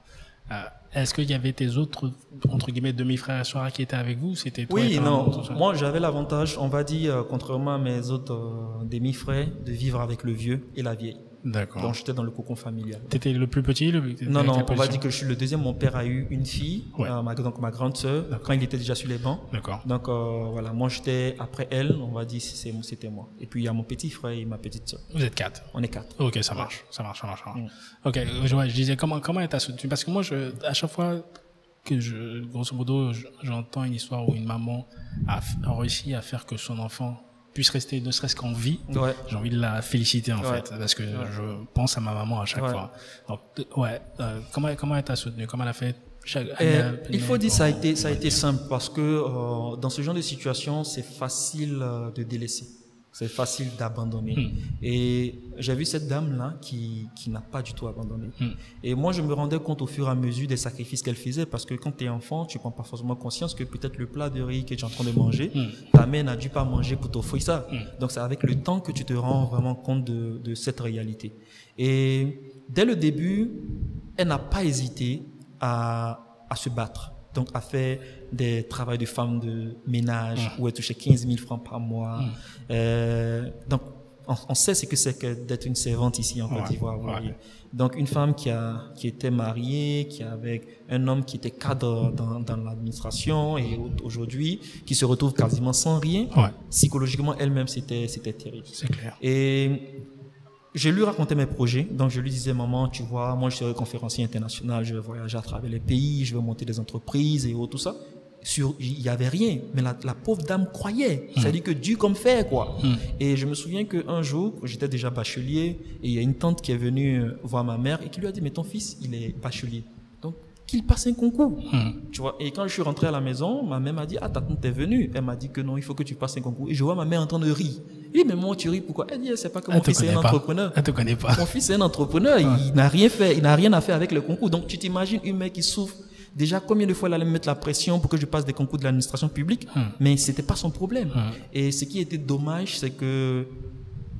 euh, est-ce qu'il y avait tes autres entre guillemets demi-frères et soeurs qui étaient avec vous C'était Oui, non. Moi, j'avais l'avantage, on va dire, contrairement à mes autres demi-frères, de vivre avec le vieux et la vieille. D'accord. Donc j'étais dans le cocon familial. T'étais le plus petit le, Non, non, on va dire que je suis le deuxième. Mon père a eu une fille, euh, ma, donc ma grande sœur, quand il était déjà sur les bancs. D'accord. Donc euh, voilà, moi j'étais après elle, on va dire c'était moi. Et puis il y a mon petit frère et ma petite sœur. Vous êtes quatre On est quatre. Ok, ça marche, ça marche, ça marche. Ça marche. Mm. Ok, je, je, disais comment comment est soutenu? Parce que moi, je, à chaque fois que je, grosso modo, j'entends une histoire où une maman a réussi à faire que son enfant puisse rester ne serait-ce qu'en vie, j'ai envie de la féliciter en fait, parce que je pense à ma maman à chaque fois. Donc, ouais, euh, comment comment elle t'a soutenu, comment elle a fait chaque, euh, il faut dire ça a été ça a été simple parce que euh, dans ce genre de situation c'est facile de délaisser c'est facile d'abandonner. Hmm. Et j'ai vu cette dame-là qui, qui n'a pas du tout abandonné. Hmm. Et moi, je me rendais compte au fur et à mesure des sacrifices qu'elle faisait parce que quand tu es enfant, tu prends pas forcément conscience que peut-être le plat de riz que tu es en train de manger, hmm. ta mère n'a dû pas manger pour t'offrir ça. Donc c'est avec le temps que tu te rends vraiment compte de, de cette réalité. Et dès le début, elle n'a pas hésité à, à se battre donc a fait des travaux de femmes de ménage où elle touchait 15 000 francs par mois. Euh, donc on, sait ce que c'est que d'être une servante ici en Côte d'Ivoire. Donc une femme qui a qui était mariée, qui avait un homme qui était cadre dans, dans l'administration et aujourd'hui qui se retrouve quasiment sans rien. Psychologiquement elle-même c'était c'était terrible. C'est clair. Et je lui racontais mes projets. Donc, je lui disais, maman, tu vois, moi, je serai conférencier international, je vais voyager à travers les pays, je vais monter des entreprises et tout ça. Sur, il y avait rien, mais la, la pauvre dame croyait. Hmm. C'est-à-dire que Dieu comme fait, quoi. Et je me souviens qu'un jour, j'étais déjà bachelier, et il y a une tante qui est venue euh, voir ma mère et qui lui a dit, mais ton fils, il est bachelier. Donc, qu'il passe un concours. Hmm. Tu vois, et quand je suis rentré à la maison, ma mère m'a dit, ah, ta tante est venue. Elle m'a dit que non, il faut que tu passes un concours. Et je vois ma mère en train de rire. Et mais moi, tu ris pourquoi? Elle dit, c'est pas que mon fils est un pas. entrepreneur. Elle te connaît pas. Mon fils est un entrepreneur, il n'a rien fait, il n'a rien à faire avec le concours. Donc tu t'imagines une mère qui souffre. Déjà, combien de fois elle allait me mettre la pression pour que je passe des concours de l'administration publique, mais c'était pas son problème. Et ce qui était dommage, c'est que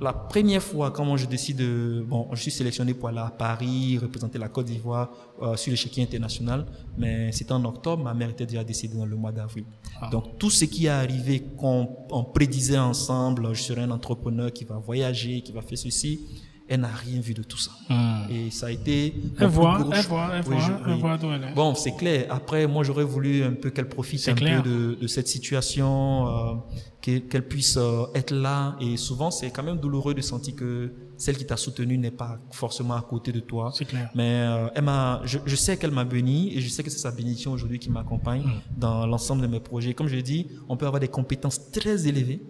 la première fois, quand moi je décide de, bon, je suis sélectionné pour aller à Paris, représenter la Côte d'Ivoire euh, sur l'échiquier international, mais c'était en octobre, ma mère était déjà décédée dans le mois d'avril. Donc tout ce qui est arrivé qu'on on prédisait ensemble, je serai un entrepreneur qui va voyager, qui va faire ceci, elle n'a rien vu de tout ça. Hmm. Et ça a été. Elle voit, elle voit, elle Oui, voit, je- elle oui. voit d'où elle est. Bon, c'est clair. Après, moi, j'aurais voulu un peu qu'elle profite un clair. peu de, de cette situation, euh, qu'elle puisse euh, être là. Et souvent, c'est quand même douloureux de sentir que celle qui t'a soutenu n'est pas forcément à côté de toi. C'est clair. Mais euh, elle m'a, je, je sais qu'elle m'a béni et je sais que c'est sa bénédiction aujourd'hui qui m'accompagne Mm. dans l'ensemble de mes projets. Comme je l'ai dit, on peut avoir des compétences très élevées,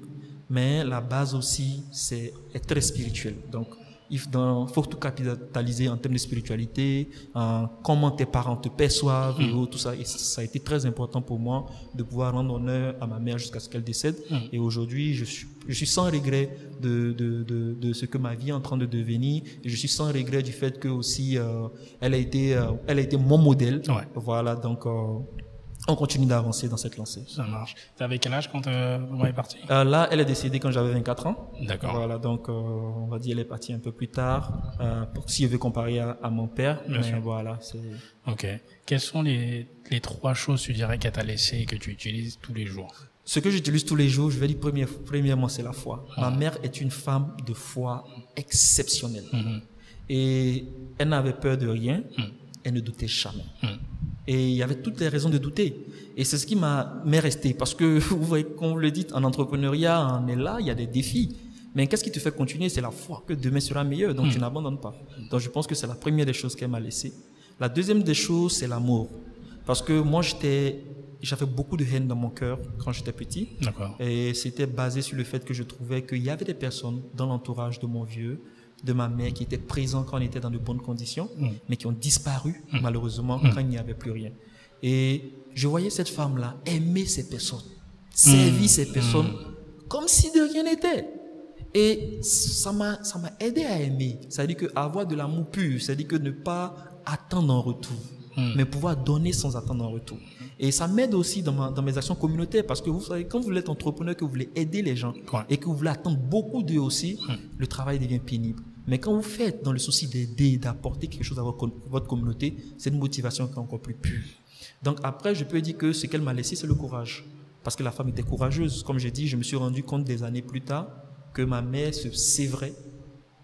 mais la base aussi, c'est est très spirituel. Donc, il faut tout capitaliser en termes de spiritualité, en comment tes parents te perçoivent et autres, tout ça. Et ça a été très important pour moi de pouvoir rendre honneur à ma mère jusqu'à ce qu'elle décède. Et aujourd'hui, je suis, je suis sans regret de, de, de, de ce que ma vie est en train de devenir. Et je suis sans regret du fait que aussi, euh, elle a été, euh, elle a été mon modèle. Ouais. Voilà, donc, euh, on continue d'avancer dans cette lancée. Ça marche. T'avais quel âge quand euh, maman est partie Euh, là, elle est décédée quand j'avais 24 ans. D'accord. Voilà, donc euh, on va dire elle est partie un peu plus tard. Euh, pour- si je veux comparer à, à mon père, Bien mais sûr. voilà, c'est Ok. Quelles sont les, les trois choses, tu dirais, qu'elle t'a laissé et que tu utilises tous les jours? Ce que j'utilise tous les jours. Je vais dire première- premièrement, c'est la foi. Ma mère est une femme de foi exceptionnelle Mhm. et elle n'avait peur de rien. Mhm. Elle ne doutait jamais. Mhm. Et il y avait toutes les raisons de douter. Et c'est ce qui m'a m'est resté. Parce que, vous voyez, comme vous le dites, en entrepreneuriat, on est là, il y a des défis. Mais qu'est-ce qui te fait continuer? C'est la foi que demain sera meilleur. Donc, tu n'abandonnes pas. Donc, je pense que c'est la première des choses qu'elle m'a laissé. La deuxième des choses, c'est l'amour. Parce que moi, j'étais, j'avais beaucoup de haine dans mon cœur quand j'étais petit. Et c'était basé sur le fait que je trouvais qu'il y avait des personnes dans l'entourage de mon vieux, de ma mère, qui étaient présents quand on était dans de bonnes conditions, mais qui ont disparu, malheureusement, quand il n'y avait plus rien. Et je voyais cette femme-là aimer ces personnes, servir ces personnes comme si de rien n'était. Et ça m'a, ça m'a aidé à aimer. C'est-à-dire que avoir de l'amour pur, c'est-à-dire que ne pas attendre en retour, mais pouvoir donner sans attendre en retour. Et ça m'aide aussi dans, ma- dans mes actions communautaires parce que vous savez, quand vous êtes entrepreneur, que vous voulez aider les gens Ouais. et que vous voulez attendre beaucoup d'eux aussi, le travail devient pénible. Mais quand vous faites dans le souci d'aider, d'apporter quelque chose à votre, votre communauté, c'est une motivation qui est encore plus pure. Donc après, je peux dire que ce qu'elle m'a laissé, c'est le courage. Parce que la femme était courageuse. Comme j'ai dit, je me suis rendu compte des années plus tard que ma mère se sévrait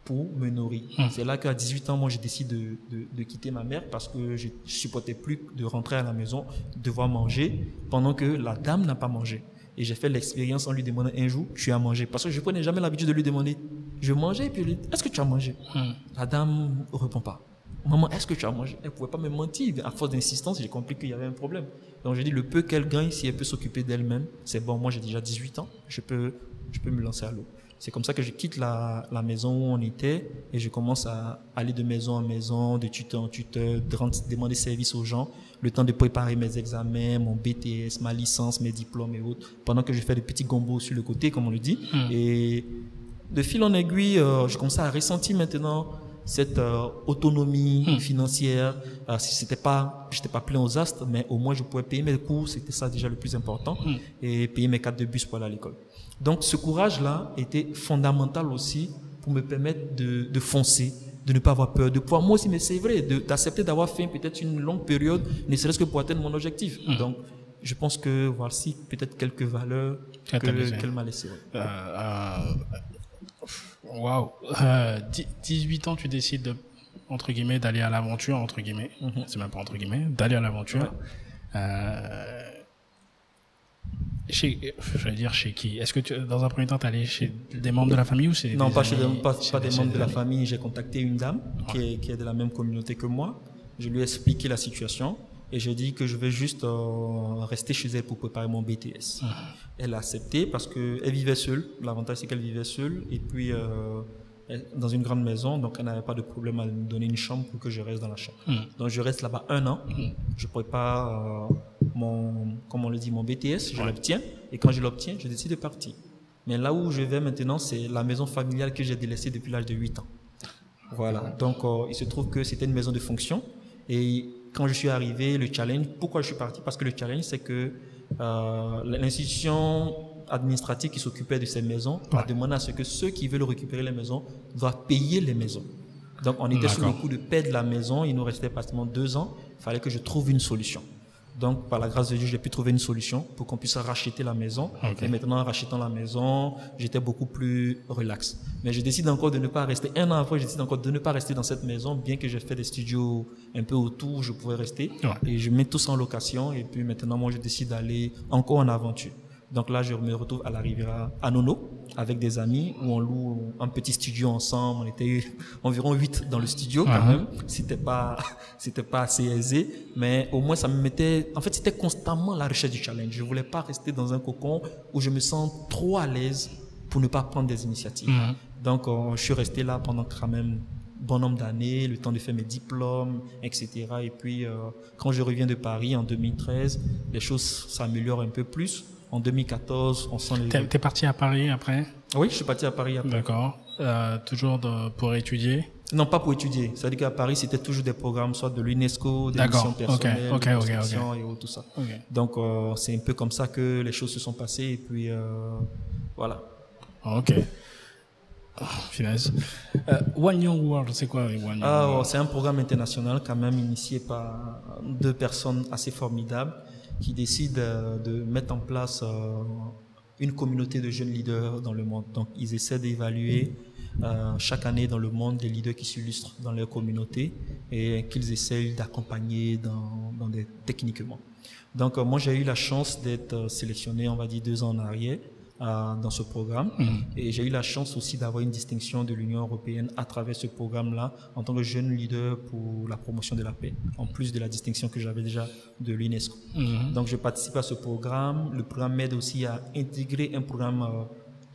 pour me nourrir. C'est là qu'à 18 ans, moi, j'ai décidé de, de, de quitter ma mère parce que je je supportais plus de rentrer à la maison, devoir manger pendant que la dame n'a pas mangé. Et j'ai fait l'expérience en lui demandant un jour, tu as mangé? Parce que je prenais jamais l'habitude de lui demander. Je mangeais et puis je lui dis, est-ce que tu as mangé? Hmm. La dame ne répond pas. Maman, est-ce que tu as mangé? Elle pouvait pas me mentir. À force d'insistance, j'ai compris qu'il y avait un problème. Donc j'ai dit, le peu qu'elle gagne, si elle peut s'occuper d'elle-même, c'est bon. Moi, j'ai déjà 18 ans, je peux, je peux me lancer à l'eau. C'est comme ça que je quitte la, la maison où on était et je commence à aller de maison en maison, de tuteur en tuteur, de rendre- demander service aux gens, le temps de préparer mes examens, mon BTS, ma licence, mes diplômes et autres, pendant que je fais des petits gombos sur le côté, comme on le dit. Et de fil en aiguille, euh, je commençais à ressentir maintenant cette euh, autonomie financière. Euh, si c'était pas, j'étais pas plein aux astres, mais au moins je pouvais payer mes cours, c'était ça déjà le plus important, et payer mes cartes de bus pour aller à l'école. Donc ce courage-là était fondamental aussi pour me permettre de, de foncer, de ne pas avoir peur, de pouvoir moi aussi, mais c'est vrai, d'accepter d'avoir fait peut-être une longue période, ne serait-ce que pour atteindre mon objectif. Donc je pense que voici peut-être quelques valeurs Qu'elle m'a laissées. ouais. Euh, euh, Waouh. Euh, dix- 18 ans, tu décides de, entre guillemets, d'aller à l'aventure, entre guillemets. C'est même pas entre guillemets, d'aller à l'aventure. Euh, chez, je vais dire chez qui? Est-ce que tu, dans un premier temps, tu allé chez des membres de la famille ou c'est Non, des pas, chez des, pas, chez pas des chez membres de la famille. J'ai contacté une dame qui, est, qui est de la même communauté que moi. Je lui ai expliqué la situation et j'ai dit que je vais juste euh, rester chez elle pour préparer mon BTS. Mhm. Elle a accepté parce qu'elle vivait seule. L'avantage, c'est qu'elle vivait seule et puis euh, elle- dans une grande maison, donc elle n'avait pas de problème à me donner une chambre pour que je reste dans la chambre. Mhm. Donc je reste là-bas un an. Je prépare euh, mon, comment on le dit, mon BTS, je l'obtiens et quand je l'obtiens, je décide de partir. Mais là où je vais maintenant, c'est la maison familiale que j'ai délaissée depuis l'âge de 8 ans. Voilà. Donc, euh, il se trouve que c'était une maison de fonction. Et quand je suis arrivé, le challenge, pourquoi je suis parti? Parce que le challenge, c'est que euh, l'institution administrative qui s'occupait de ces maisons a demandé à ce que ceux qui veulent récupérer les maisons doivent payer les maisons. Donc, on était sous le coup de paix de la maison. Il nous restait pratiquement deux ans. Il fallait que je trouve une solution. Donc, par la grâce de Dieu, j'ai pu trouver une solution pour qu'on puisse racheter la maison. Et maintenant, en rachetant la maison, j'étais beaucoup plus relax. Mais je décide encore de ne pas rester. Un an après, je décide encore de ne pas rester dans cette maison, bien que j'ai fait des studios un peu autour, je pouvais rester. Ouais. Et je mets tout ça en location. Et puis maintenant, moi, je décide d'aller encore en aventure. Donc là, je me retrouve à la Riviera, à Nono, avec des amis, où on loue un petit studio ensemble. On était environ huit dans le studio, quand Mhm. même. C'était pas, c'était pas assez aisé, mais au moins ça me mettait, en fait, c'était constamment la recherche du challenge. Je voulais pas rester dans un cocon où je me sens trop à l'aise pour ne pas prendre des initiatives. Mhm. Donc, euh, je suis resté là pendant quand même bon nombre d'années, le temps de faire mes diplômes, etc. Et puis, euh, quand je reviens de Paris en 2013, les choses s'améliorent un peu plus. En 2014, on sent les... T'es t'es parti à Paris après? Oui, je suis parti à Paris après. D'accord. Euh, toujours de- pour étudier? Non, pas pour étudier. C'est-à-dire qu'à Paris, c'était toujours des programmes, soit de l'UNESCO, des D'accord. missions personnelles, Ok, ok, de ok, construction et tout ça. Donc, euh, c'est un peu comme ça que les choses se sont passées. Et puis, euh, voilà. Ok. Ah, finesse. One Young World, c'est quoi One Young Ah, World? oh, c'est un programme international quand même initié par deux personnes assez formidables qui décident euh, de mettre en place euh, une communauté de jeunes leaders dans le monde. Donc, ils essaient d'évaluer euh, chaque année dans le monde des leaders qui s'illustrent dans leur communauté et qu'ils essayent d'accompagner techniquement. Donc, moi, j'ai eu la chance d'être sélectionné, on va dire, deux ans en arrière euh, dans ce programme. Et j'ai eu la chance aussi d'avoir une distinction de l'Union européenne à travers ce programme-là en tant que jeune leader pour la promotion de la paix, en plus de la distinction que j'avais déjà de l'UNESCO. Mhm. Donc je participe à ce programme. Le programme m'aide aussi à intégrer un programme euh,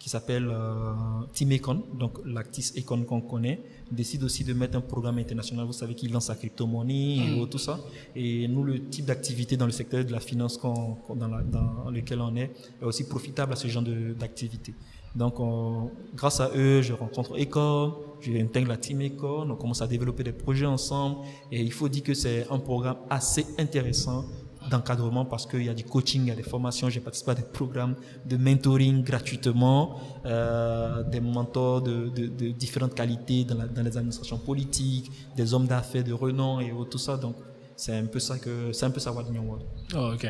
qui s'appelle euh, Team Econ, donc l'Actis Econ qu'on connaît. Décide aussi de mettre un programme international. Vous savez qu'il lance sa crypto-monnaie et tout ça. Et nous, le type d'activité dans le secteur de la finance qu'on- qu'on- dans, la- dans lequel on est est aussi profitable à ce genre d'activité. Donc, on- grâce à eux, je rencontre Econ, je intègre la team Econ, on commence à développer des projets ensemble. Et il faut dire que c'est un programme assez intéressant d'encadrement parce qu'il y a du coaching, il y a des formations. J'ai participé à des programmes de mentoring gratuitement, euh, des mentors de, de, de différentes qualités dans, la- dans les administrations politiques, des hommes d'affaires de renom et tout ça. Donc, c'est un peu ça que c'est un peu ça New World. Oh, ok.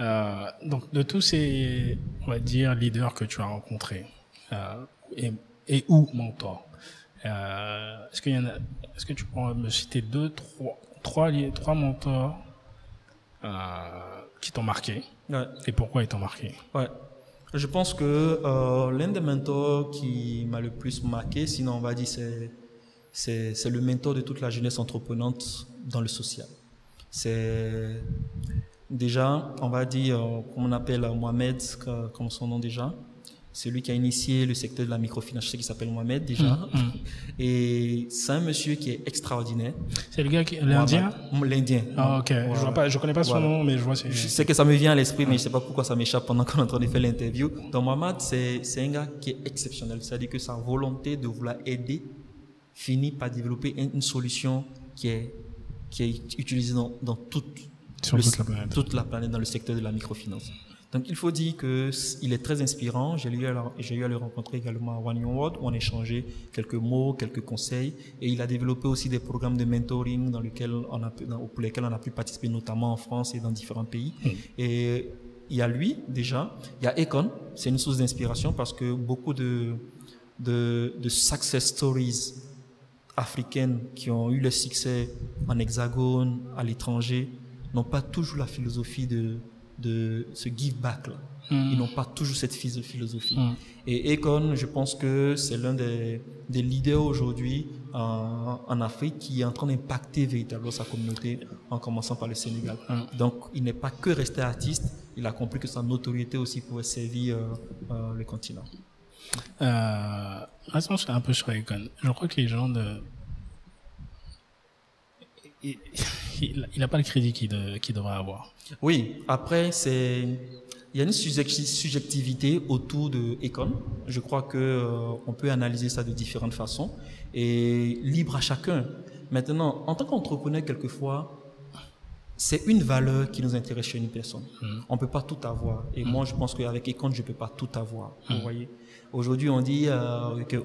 Euh, donc, de tous ces, on va dire, leaders que tu as rencontrés, euh, et, et ou mentors, euh, est-ce qu'il y en a, est-ce que tu pourrais me citer deux, trois, trois, trois mentors qui t'ont marqué Ouais. et pourquoi ils t'ont marqué Ouais. Je pense que euh, l'un des mentors qui m'a le plus marqué, sinon on va dire c'est le mentor de toute la jeunesse entreprenante dans le social. C'est déjà, on va dire, euh, comme on appelle euh, Mohamed, comme son nom déjà. C'est lui qui a initié le secteur de la microfinance, je sais qu'il s'appelle Mohamed déjà. Mhm. Et c'est un monsieur qui est extraordinaire. C'est le gars qui, l'Indien L'Indien. Ah, ok. Je vois pas, je connais pas son Voilà. nom, mais je vois. Je sais que ça me vient à l'esprit, mais je sais pas pourquoi ça m'échappe pendant qu'on est en train de faire l'interview. Donc, Mohamed, c'est, un gars qui est exceptionnel. C'est-à-dire que sa volonté de vouloir aider finit par développer une, une solution qui est, qui est utilisée dans, dans toute, Sur le- toute la planète. toute la planète dans le secteur de la microfinance. Donc, il faut dire que s- il est très inspirant. J'ai eu à, eu le rencontrer également à One Young World où on a échangé quelques mots, quelques conseils. Et il a développé aussi des programmes de mentoring dans lesquels on a, dans- pour lesquels on a pu participer, notamment en France et dans différents pays. Et il y a lui, déjà. Il y a Econ. C'est une source d'inspiration parce que beaucoup de, de, de success stories africaines qui ont eu le succès en hexagone, à l'étranger, n'ont pas toujours la philosophie de, de ce give back là. Ils n'ont pas toujours cette philosophie. Et Econ, je pense que c'est l'un des, des, leaders aujourd'hui en, en, Afrique qui est en train d'impacter véritablement sa communauté en commençant par le Sénégal. Donc, il n'est pas que resté artiste, il a compris que sa notoriété aussi pouvait servir euh, euh, le continent. Euh, restons un peu sur Econ. Je crois que les gens de il n'a pas le crédit qu'il devrait avoir. Oui, après, c'est il y a une subjectivité autour de Econ. Je crois que euh, on peut analyser ça de différentes façons et libre à chacun. Maintenant, en tant qu'entrepreneur, quelquefois, c'est une valeur qui nous intéresse chez une personne. On mm. On peut pas tout avoir. Et mm. moi, je pense qu'avec Econ, je peux pas tout avoir. Vous mm. voyez. Aujourd'hui, on dit euh, que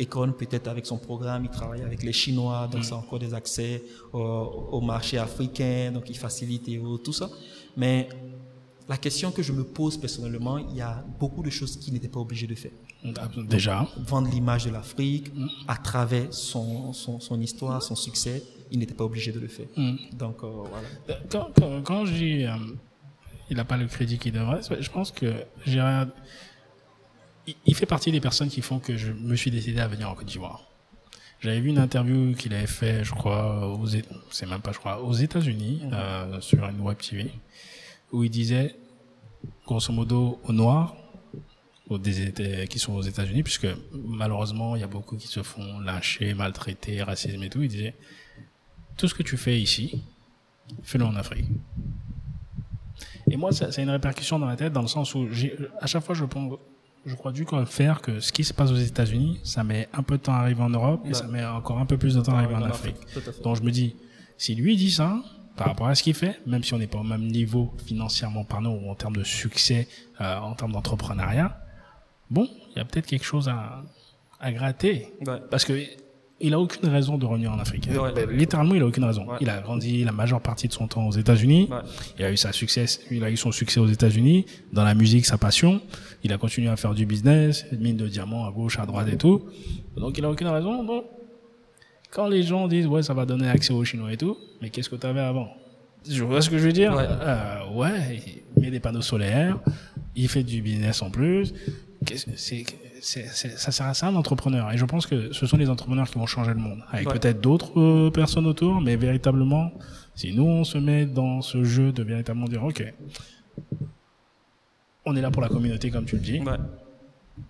Econ, peut-être avec son programme, il travaille avec les Chinois, donc ça a encore des accès au, marché africain, donc il facilite et tout ça. Mais la question que je me pose personnellement, il y a beaucoup de choses qu'il n'était pas obligé de faire. Déjà. vendre l'image de l'Afrique à travers son, son, son, histoire, son succès, il n'était pas obligé de le faire. Donc, euh, voilà. Euh, quand, quand, quand je dis il n'a pas le crédit qu'il devrait, je pense que j'ai il fait partie des personnes qui font que je me suis décidé à venir en Côte d'Ivoire. J'avais vu une interview qu'il avait fait, je crois, aux, c'est même pas, je crois, aux États-Unis, mhm. euh, sur une web TV, où il disait, grosso modo, aux Noirs, aux des, qui sont aux États-Unis, puisque malheureusement, il y a beaucoup qui se font lyncher, maltraiter, racisme et tout. Il disait, tout ce que tu fais ici, fais-le en Afrique. Et moi, c'est une répercussion dans la tête, dans le sens où, à chaque fois, je pense, je crois du coup faire que ce qui se passe aux États-Unis, ça met un peu de temps à arriver en Europe et ça met encore un peu plus de temps à arriver en Afrique. Donc je me dis, si lui dit ça, par rapport à ce qu'il fait, même si on n'est pas au même niveau financièrement parlant ou en termes de succès, euh, en termes d'entrepreneuriat, bon, il y a peut-être quelque chose à, à gratter. Parce que il a aucune raison de revenir en Afrique. Littéralement, il a aucune raison. Il a grandi la majeure partie de son temps aux États-Unis. Il a eu sa succès, il a eu son succès aux États-Unis dans la musique, sa passion. Il a continué à faire du business, mine de diamants à gauche, à droite et tout. Donc, il a aucune raison. Bon, quand les gens disent ouais, ça va donner accès aux Chinois et tout, mais qu'est-ce que tu avais avant? Je vois ce que je veux dire? Ouais, euh, ouais il met des panneaux solaires, il fait du business en plus. C'est ça sert à ça un entrepreneur? Et je pense que ce sont les entrepreneurs qui vont changer le monde. Avec peut-être d'autres euh, personnes autour, mais véritablement, si nous on se met dans ce jeu de véritablement dire, ok, on est là pour la communauté, comme tu le dis.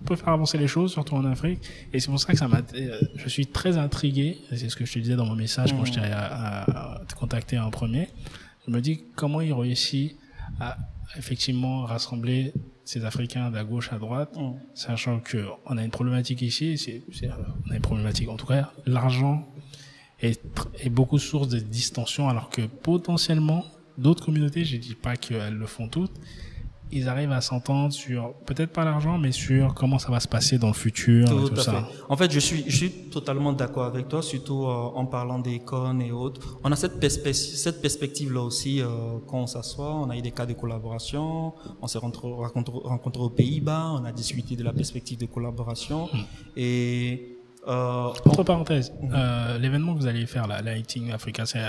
On peut faire avancer les choses, surtout en Afrique. Et c'est pour ça que ça m'a, euh, je suis très intrigué. C'est ce que je te disais dans mon message quand je t'ai à, te contacter en premier. Je me dis comment il réussit à effectivement rassembler ces Africains de gauche à droite, mm. sachant que on a une problématique ici, c'est, on a une problématique, en tout cas, l'argent est, est beaucoup source de distension, alors que potentiellement, d'autres communautés, je dis pas qu'elles le font toutes, ils arrivent à s'entendre sur peut-être pas l'argent, mais sur comment ça va se passer dans le futur. Tout, et tout ça. Fait. En fait, je suis, je suis totalement d'accord avec toi, surtout euh, en parlant des cônes et autres. On a cette, perspective, cette perspective-là aussi euh, quand on s'assoit. On a eu des cas de collaboration. On s'est rencontré, rencontré aux Pays-Bas. On a discuté de la perspective de collaboration. Hmm. Et euh, Entre parenthèses, euh, l'événement que vous allez faire, la Lighting Africa, c'est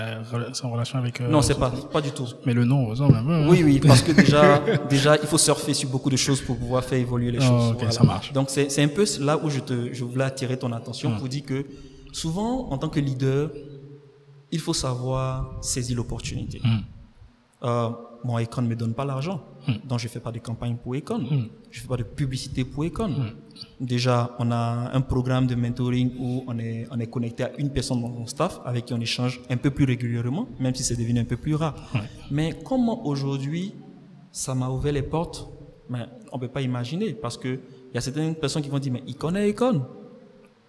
en relation avec... Euh, non, c'est pas, pas du tout. Mais le nom ressemble un peu. Hein. Oui, oui, parce que déjà, déjà, il faut surfer sur beaucoup de choses pour pouvoir faire évoluer les choses. Ok, ça marche. Donc, c'est un peu là où je, te, je voulais attirer ton attention mhm. pour dire que souvent, en tant que leader, il faut savoir saisir l'opportunité. Euh, mon Econ ne me donne pas l'argent. Hmm. Donc, je ne fais pas de campagne pour Econ. Hmm. Je ne fais pas de publicité pour Econ. Déjà, on a un programme de mentoring où on est, on est connecté à une personne dans mon staff avec qui on échange un peu plus régulièrement, même si c'est devenu un peu plus rare. Mais comment aujourd'hui, ça m'a ouvert les portes? Mais On ne peut pas imaginer parce qu'il y a certaines personnes qui vont dire, mais il connaît Econ.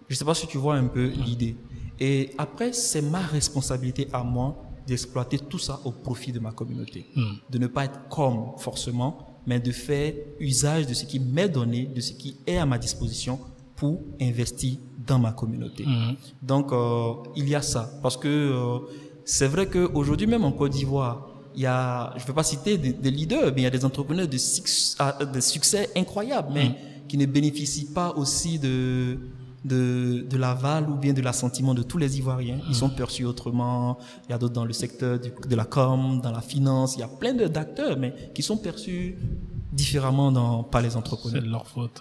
Je ne sais pas si tu vois un peu l'idée. Et après, c'est ma responsabilité à moi d'exploiter tout ça au profit de ma communauté. Hmm. De ne pas être comme forcément, mais de faire usage de ce qui m'est donné, de ce qui est à ma disposition pour investir dans ma communauté. Hmm. Donc, euh, il y a ça. Parce que euh, c'est vrai qu'aujourd'hui, même en Côte d'Ivoire, il y a, je ne vais pas citer des, leaders, mais il y a des entrepreneurs de, de succès incroyables, mais hmm. qui ne bénéficient pas aussi de, de, de l'aval ou bien de l'assentiment de tous les Ivoiriens. Ils sont perçus autrement. Il y a d'autres dans le secteur de la com, dans la finance. Il y a plein d'acteurs, mais qui sont perçus différemment dans, par les C'est entrepreneurs. de leur faute.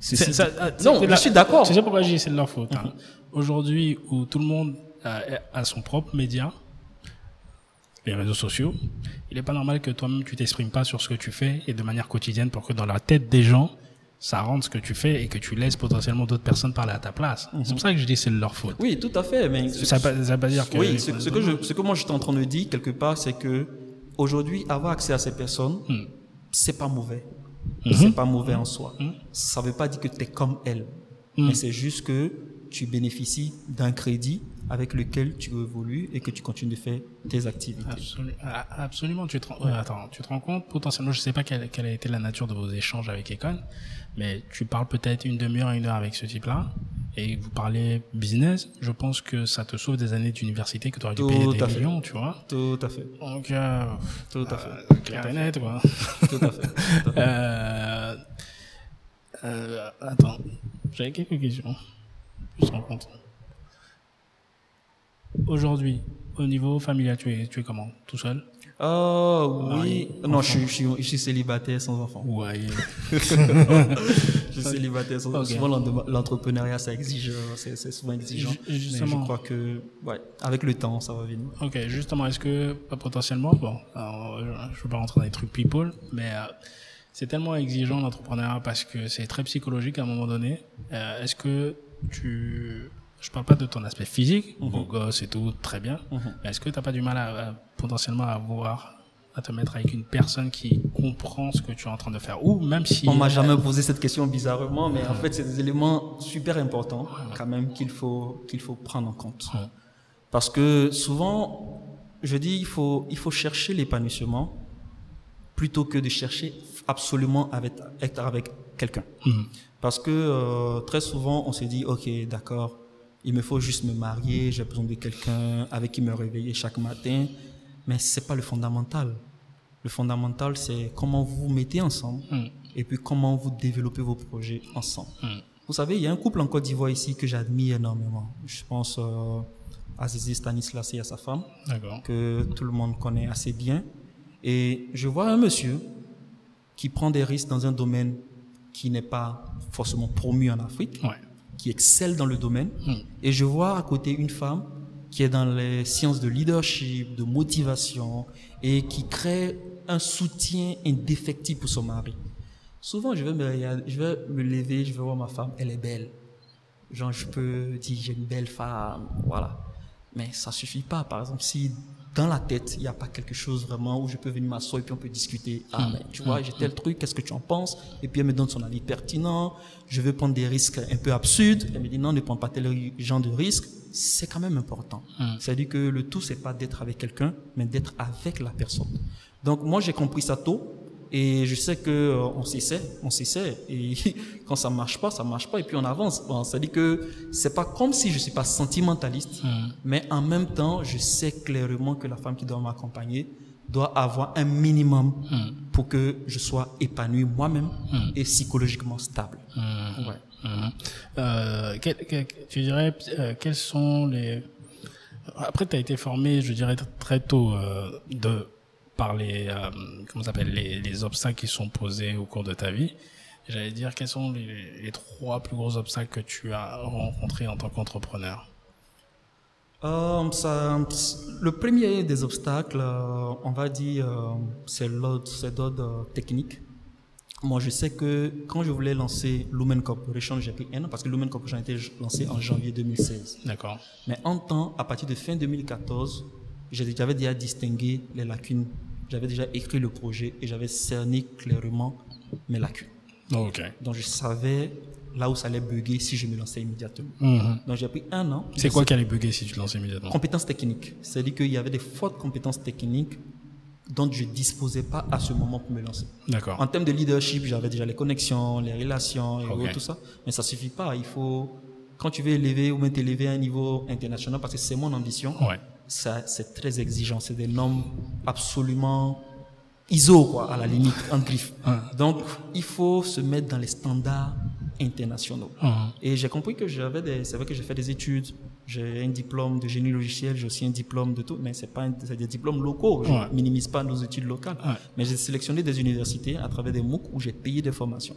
C'est- C'est- c'est- ça- ah, non, c'est je la- suis d'accord. Sais pourquoi je dis c'est de leur faute. hein? Aujourd'hui, où tout le monde a, a son propre média, les réseaux sociaux, il n'est pas normal que toi-même tu t'exprimes pas sur ce que tu fais et de manière quotidienne pour que dans la tête des gens, ça rentre ce que tu fais et que tu laisses potentiellement d'autres personnes parler à ta place. C'est pour ça que je dis c'est leur faute. Oui, tout à fait. Mais Ça ne veut pas dire que... Oui, ce, ce que je, ce que moi j'étais en train de dire quelque part, c'est que aujourd'hui, avoir accès à ces personnes, Hmm. c'est pas mauvais. Mhm. C'est pas mauvais en soi. Hmm. Ça veut pas dire que tu es comme elle. Mm. Mais c'est juste que tu bénéficies d'un crédit avec lequel tu évolues et que tu continues de faire tes activités. Absolu- absolument. Tu te, ouais, attends, tu te rends compte potentiellement, je sais pas quelle, quelle a été la nature de vos échanges avec Econ, mais tu parles peut-être une demi-heure, une heure avec ce type-là, et vous parlez business. Je pense que ça te sauve des années d'université que tu aurais dû payer des fait. millions, tu vois. Tout à fait. Donc, euh, Tout à euh, fait. clair et net, quoi. Tout à fait. Tout à fait. Euh, euh, attends, j'avais quelques questions. Je me rends compte. Aujourd'hui, au niveau familial, tu es, tu es comment? Tout seul? Oh oui. Marié, Non, je, suis- je, je suis célibataire sans enfant. Ouais. Je suis célibataire sans Ok. Souvent, l'en- l'entrepreneuriat, ça exige, euh, c'est souvent exigeant. Ju- Mais justement. je crois que, ouais, avec le temps, ça va venir. Ok, justement, est-ce que potentiellement, bon, alors, euh, je ne veux pas rentrer dans les trucs people, mais euh, c'est tellement exigeant l'entrepreneuriat parce que c'est très psychologique à un moment donné. Euh, est-ce que tu, je parle pas de ton aspect physique, Mhm. beau gosse et tout, très bien, mais est-ce que tu n'as pas du mal à- potentiellement à voir à te mettre avec une personne qui comprend ce que tu es en train de faire ou même si On m'a jamais posé cette question bizarrement, mais en fait, c'est des éléments super importants quand même qu'il faut qu'il faut prendre en compte. Parce que souvent, je dis, il faut il faut chercher l'épanouissement plutôt que de chercher absolument avec être avec quelqu'un. Mhm. Parce que euh, très souvent, on se dit, ok, d'accord, il me faut juste me marier, j'ai besoin de quelqu'un avec qui me réveiller chaque matin, mais c'est pas le fondamental. Le fondamental, c'est comment vous vous mettez ensemble Mhm. et puis comment vous développez vos projets ensemble. Mhm. Vous savez, il y a un couple en Côte d'Ivoire ici que j'admire énormément. Je pense euh, à Zizi Stanislas et à sa femme que tout le monde connaît assez bien. Et je vois un monsieur qui prend des risques dans un domaine qui n'est pas forcément promu en Afrique, Ouais. qui excelle dans le domaine. Mhm. Et je vois à côté une femme qui est dans les sciences de leadership, de motivation, et qui crée un soutien indéfectible pour son mari. Souvent, je vais me, regarder- je vais me lever, je vais voir ma femme, elle est belle. Genre, je peux dire, j'ai une belle femme, voilà. Mais ça suffit pas. Par exemple, si dans la tête, il n'y a pas quelque chose vraiment où je peux venir m'asseoir et puis on peut discuter. Ah, mais tu vois, j'ai tel truc, qu'est-ce que tu en penses? Et puis elle me donne son avis pertinent. Je veux prendre des risques un peu absurdes. Elle me dit non, ne prends pas tel genre de risque. C'est quand même important. C'est-à-dire que le tout, c'est pas d'être avec quelqu'un, mais d'être avec la personne. Donc moi, j'ai compris ça tôt. Et je sais que euh, on s'essaie, on s'essaie. Et quand ça marche pas, ça marche pas. Et puis on avance. Bon, c'est-à-dire que c'est pas comme si je suis pas sentimentaliste, mais en même temps, je sais clairement que la femme qui doit m'accompagner doit avoir un minimum pour que je sois épanoui moi-même et psychologiquement stable. Ouais. Mhm. Euh, tu dirais, euh, quels sont les... Après, tu as été formé, je dirais, tr- très tôt euh, de, par les, euh, comment ça s'appelle, les, les obstacles qui sont posés au cours de ta vie. J'allais dire, quels sont les, les trois plus gros obstacles que tu as rencontrés en tant qu'entrepreneur? Euh, ça, le premier des obstacles, euh, on va dire, euh, c'est l'ordre, technique. Moi, je sais que quand je voulais lancer Lumen Corporation, j'ai pris un an parce que Lumen Corporation a été lancé en janvier 2016. D'accord. Mais en temps, à partir de fin 2014, j'ai- j'avais déjà distingué les lacunes. J'avais déjà écrit le projet et j'avais cerné clairement mes lacunes. Ok. Donc, je savais là où ça allait bugger si je me lançais immédiatement. Mhm. Donc, j'ai pris un an. C'est quoi qui allait bugger si tu te lances immédiatement? Compétences techniques. C'est-à-dire qu'il y avait des fortes compétences techniques dont je disposais pas à ce moment pour me lancer. D'accord. En termes de leadership, j'avais déjà les connexions, les relations et tout ça. Mais ça suffit pas. Il faut, quand tu veux élever ou même t'élever à un niveau international, parce que c'est mon ambition, Ouais. ça, c'est très exigeant. C'est des normes absolument ISO, quoi, à la limite, en griffe. Donc, il faut se mettre dans les standards internationaux. Mhm. Et j'ai compris que j'avais des, c'est vrai que j'ai fait des études J'ai un diplôme de génie logiciel, j'ai aussi un diplôme de tout, mais c'est pas un- c'est des diplômes locaux. Je Ouais. minimise pas nos études locales. Ouais. Mais j'ai sélectionné des universités à travers des MOOC où j'ai payé des formations.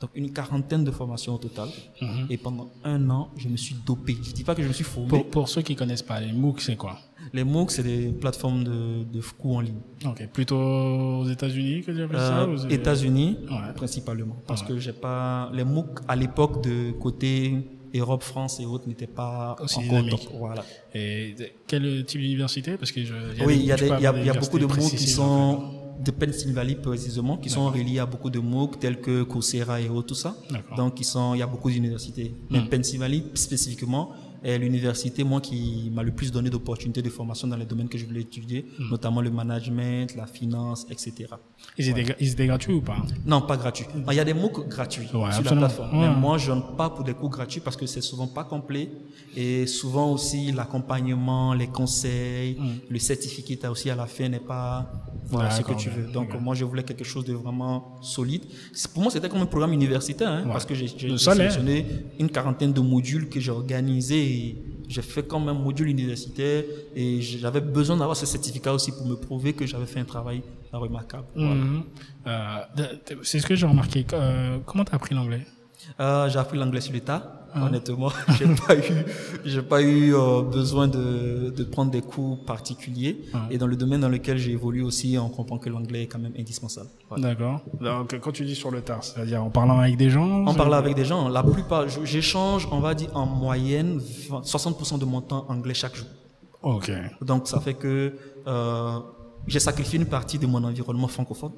Donc une quarantaine de formations au total. Mhm. Et pendant un an, je me suis dopé. Je dis pas que je me suis formé. Pour, pour ceux qui connaissent pas, les MOOC, c'est quoi? Les MOOC, c'est des plateformes de, de cours en ligne. Ok, plutôt aux États-Unis que tu appelles ça Euh, États-Unis, Ouais. principalement. Parce que j'ai pas, les MOOC à l'époque de côté Europe, France et autres n'étaient pas Aussi dynamiques. Voilà. Et quel type d'université? Parce que je, oui, il y a, il y y beaucoup de MOOC qui sont de Pennsylvanie précisément, qui sont reliés à beaucoup de MOOC tels que Coursera et autres, tout ça. Donc, ils sont, il y a beaucoup d'universités. Mais Hmm. Pennsylvanie spécifiquement est l'université, moi, qui m'a le plus donné d'opportunités de formation dans les domaines que je voulais étudier, Hmm. notamment le management, la finance, etc. Ils étaient, gra- ils étaient gratuits ou pas? Non, pas gratuit. Il y a des MOOC gratuits sur la absolument. plateforme. Ouais. Mais moi, je ne pas pour des cours gratuits parce que c'est souvent pas complet. Et souvent aussi, l'accompagnement, les conseils, le certificat aussi à la fin n'est pas voilà, ce que tu veux. Donc, moi, je voulais quelque chose de vraiment solide. Pour moi, c'était comme un programme universitaire hein, Ouais. parce que j'ai sélectionné une quarantaine de modules que j'ai organisés et j'ai fait comme un module universitaire et j'avais besoin d'avoir ce certificat aussi pour me prouver que j'avais fait un travail remarquable. Mhm. Euh, c'est ce que j'ai remarqué. Euh, comment tu as appris l'anglais? Euh, j'ai appris l'anglais sur le tas. Ah. Honnêtement, j'ai pas eu, j'ai pas eu euh, besoin de, de prendre des cours particuliers. Ah. Et dans le domaine dans lequel j'ai évolué aussi, on comprend que l'anglais est quand même indispensable. Voilà. D'accord. Donc, quand tu dis sur le tard, c'est-à-dire en parlant avec des gens En parlant avec des gens, la plupart, j'échange, on va dire en moyenne 20 60% de mon temps anglais chaque jour. Ok. Donc ça fait que euh, j'ai sacrifié une partie de mon environnement francophone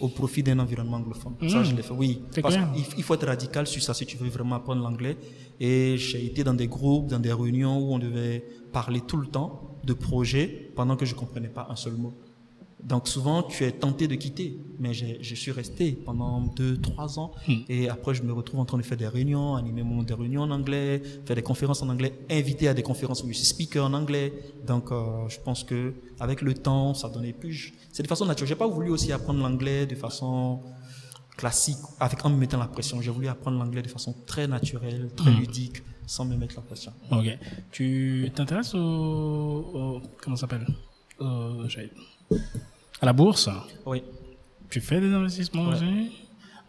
au profit d'un environnement anglophone. Ça, Mm. je l'ai fait. Oui, parce qu'il il faut être radical sur ça si tu veux vraiment apprendre l'anglais. Et j'ai été dans des groupes, dans des réunions où on devait parler tout le temps de projets pendant que je comprenais pas un seul mot. Donc souvent, tu es tenté de quitter, mais je suis resté pendant deux, trois ans. Mm. Et après, je me retrouve en train de faire des réunions, animer mon- des réunions en anglais, faire des conférences en anglais, invité à des conférences où je suis speaker en anglais. Donc, euh, je pense que avec le temps, ça donnait plus. C'est de façon naturelle. J'ai pas voulu aussi apprendre l'anglais de façon classique, avec en me mettant la pression. J'ai voulu apprendre l'anglais de façon très naturelle, très Mm. ludique, sans me mettre la pression. Ok. Tu t'intéresses au, au- comment ça s'appelle? J'allais- À la bourse. Oui. Tu fais des investissements Ouais. aussi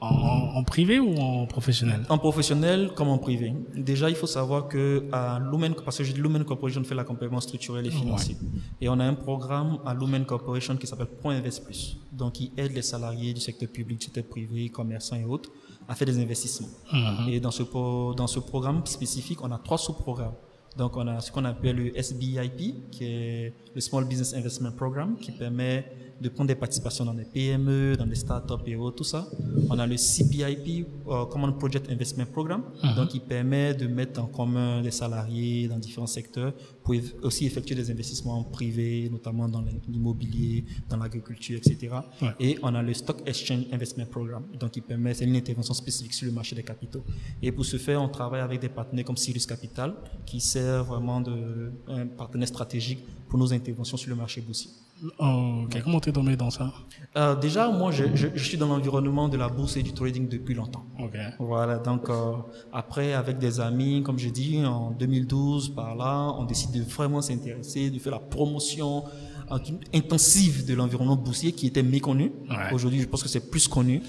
en, en- en privé ou en professionnel En professionnel comme en privé. Déjà, il faut savoir que à Lumen, parce que j'ai dit Lumen Corporation fait l'accompagnement structurel et financier. Et on a un programme à Lumen Corporation qui s'appelle Point Invest Plus. Donc, il aide les salariés du secteur public, du secteur privé, commerçants et autres à faire des investissements. Mhm. Et dans ce, dans ce programme spécifique, on a trois sous-programmes. Donc, on a ce qu'on appelle le SBIP, qui est le Small Business Investment Program, qui permet de prendre des participations dans des PME, dans des startups et autres, tout ça. On a le CPIP, euh, Common Project Investment Program, donc qui permet de mettre en commun des salariés dans différents secteurs pour aussi effectuer des investissements privés, notamment dans l'immobilier, dans l'agriculture, etc. Ouais. Et on a le Stock Exchange Investment Program, donc qui permet, c'est une intervention spécifique sur le marché des capitaux. Et pour ce faire, on travaille avec des partenaires comme Sirius Capital, qui sert vraiment de un partenaire stratégique pour nos interventions sur le marché boursier. Oh, ok. Comment t'es tombé dans ça? Euh, déjà, moi, je, je, je suis dans l'environnement de la bourse et du trading depuis longtemps. Ok. Voilà, donc euh, après, avec des amis, comme je dis, en 2012, par là, on décide de vraiment s'intéresser, de faire la promotion euh, intensive de l'environnement boursier qui était méconnu. Ouais. Aujourd'hui, je pense que c'est plus connu.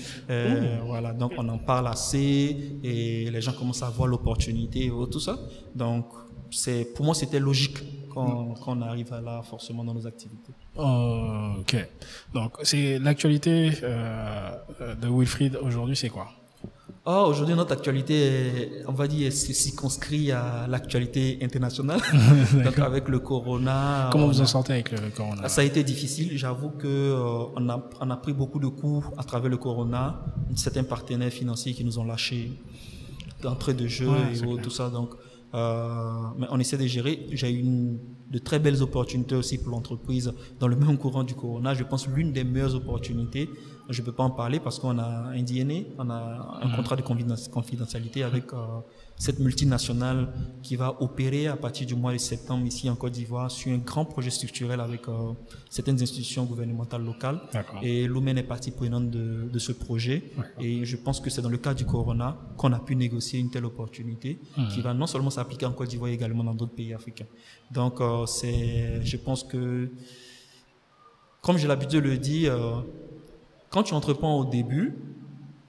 Voilà, donc on en parle assez et les gens commencent à voir l'opportunité et tout ça. Donc, c'est pour moi, c'était logique qu'on qu'on arrive à là forcément dans nos activités. Oh, ok. Donc, c'est l'actualité euh, euh, de Wilfried aujourd'hui, c'est quoi? Oh, aujourd'hui, notre actualité, est, on va dire, se circonscrit à l'actualité internationale. Donc, avec le corona. Comment on vous a- en sortez avec le corona? Ça a été difficile. J'avoue que euh, on, a, on a pris beaucoup de coups à travers le corona. Certains partenaires financiers qui nous ont lâchés d'entrée de jeu Ouais, et tout ça. Donc, euh, mais on essaie de gérer. J'ai eu de très belles opportunités aussi pour l'entreprise dans le même courant du corona. Je pense l'une des meilleures opportunités Je ne peux pas en parler parce qu'on a un DNA, on a un contrat de confidentialité avec euh, cette multinationale qui va opérer à partir du mois de septembre ici en Côte d'Ivoire sur un grand projet structurel avec euh, certaines institutions gouvernementales locales. Et Lumen est partie prenante de, de ce projet. Et je pense que c'est dans le cas du Corona qu'on a pu négocier une telle opportunité mmh. qui va non seulement s'appliquer en Côte d'Ivoire, également dans d'autres pays africains. Donc, euh, c'est, je pense que, comme j'ai l'habitude de le dire, quand tu entreprends au début,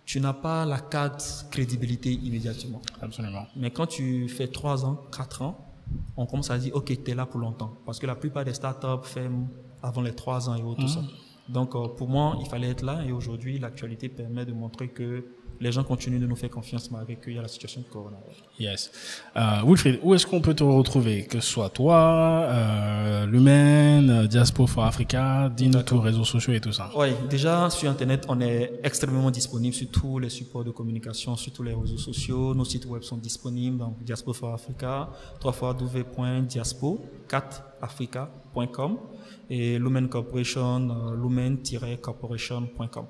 tu n'as pas la carte crédibilité immédiatement. Absolument. Mais quand tu fais 3 ans, 4 ans, on commence à dire, OK, tu es là pour longtemps. Parce que la plupart des startups ferment avant les 3 ans et autres, tout ça. Mmh. Donc, euh, pour moi, il fallait être là. Et aujourd'hui, l'actualité permet de montrer que les gens continuent de nous faire confiance malgré qu'il y a la situation de Corona. Yes. Euh, Wilfried, où est-ce qu'on peut te retrouver Que ce soit toi, euh, Lumen, euh, Diaspo for Africa, dis-nous tous réseaux sociaux et tout ça. Oui, déjà sur Internet, on est extrêmement disponible sur tous les supports de communication, sur tous les réseaux sociaux. Nos sites web sont disponibles, donc Diaspo for Africa, 3 4africacom et Lumen Corporation, euh, lumen-corporation.com.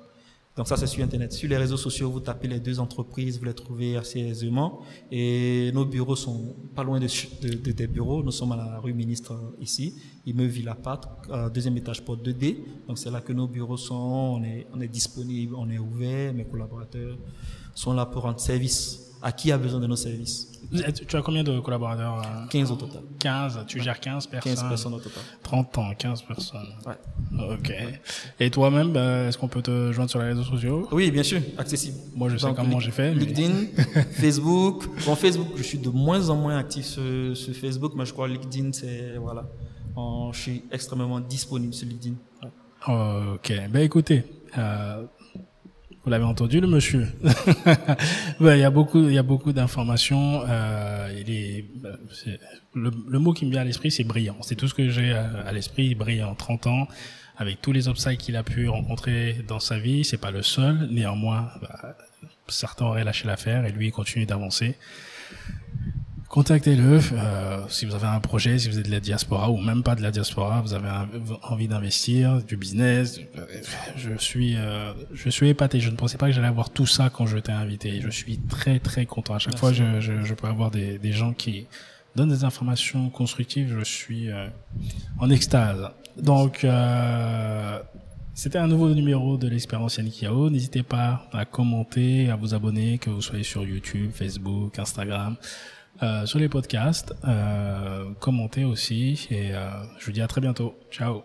Donc ça, c'est sur Internet. Sur les réseaux sociaux, vous tapez les deux entreprises, vous les trouvez assez aisément. Et nos bureaux sont pas loin de, de, des bureaux. Nous sommes à la rue Ministre ici, immeuble Villapat, euh, deuxième étage porte 2D. Donc c'est là que nos bureaux sont. On est, on est disponible, on est ouvert. Mes collaborateurs sont là pour rendre service à qui a besoin de nos services. Tu as combien de collaborateurs 15 au total. 15, tu gères 15 personnes 15 personnes au total. 30 ans, 15 personnes. Ouais. Ok. Et toi-même, bah, est-ce qu'on peut te joindre sur les réseaux sociaux? Oui, bien sûr, accessible. Moi, je sais comment j'ai fait. LinkedIn, Facebook. Bon, Facebook, je suis de moins en moins actif sur, sur Facebook, mais je crois LinkedIn, c'est, voilà. je suis extrêmement disponible sur LinkedIn. Ok. Ben, écoutez, euh, vous l'avez entendu, le monsieur. il y a beaucoup, il y a beaucoup d'informations. Euh, il est, le, le, mot qui me vient à l'esprit, c'est brillant. C'est tout ce que j'ai à, l'esprit. Brillant, 30 ans, avec tous les obstacles qu'il a pu rencontrer dans sa vie. C'est pas le seul. Néanmoins, bah, certains auraient lâché l'affaire et lui, il continue d'avancer contactez-le. Euh, si vous avez un projet, si vous êtes de la diaspora ou même pas de la diaspora, vous avez envie d'investir, du business. Je suis, euh, je suis épaté. Je ne pensais pas que j'allais avoir tout ça quand je t'ai invité. Je suis très très content. À chaque fois, je, je, je, peux avoir des, des gens qui donnent des informations constructives. Je suis euh, en extase. Donc, euh, c'était un nouveau numéro de l'expérience Yannick. N'hésitez pas à commenter, à vous abonner, que vous soyez sur YouTube, Facebook, Instagram. Euh, sur les podcasts, euh, commentez aussi et euh, je vous dis à très bientôt. Ciao.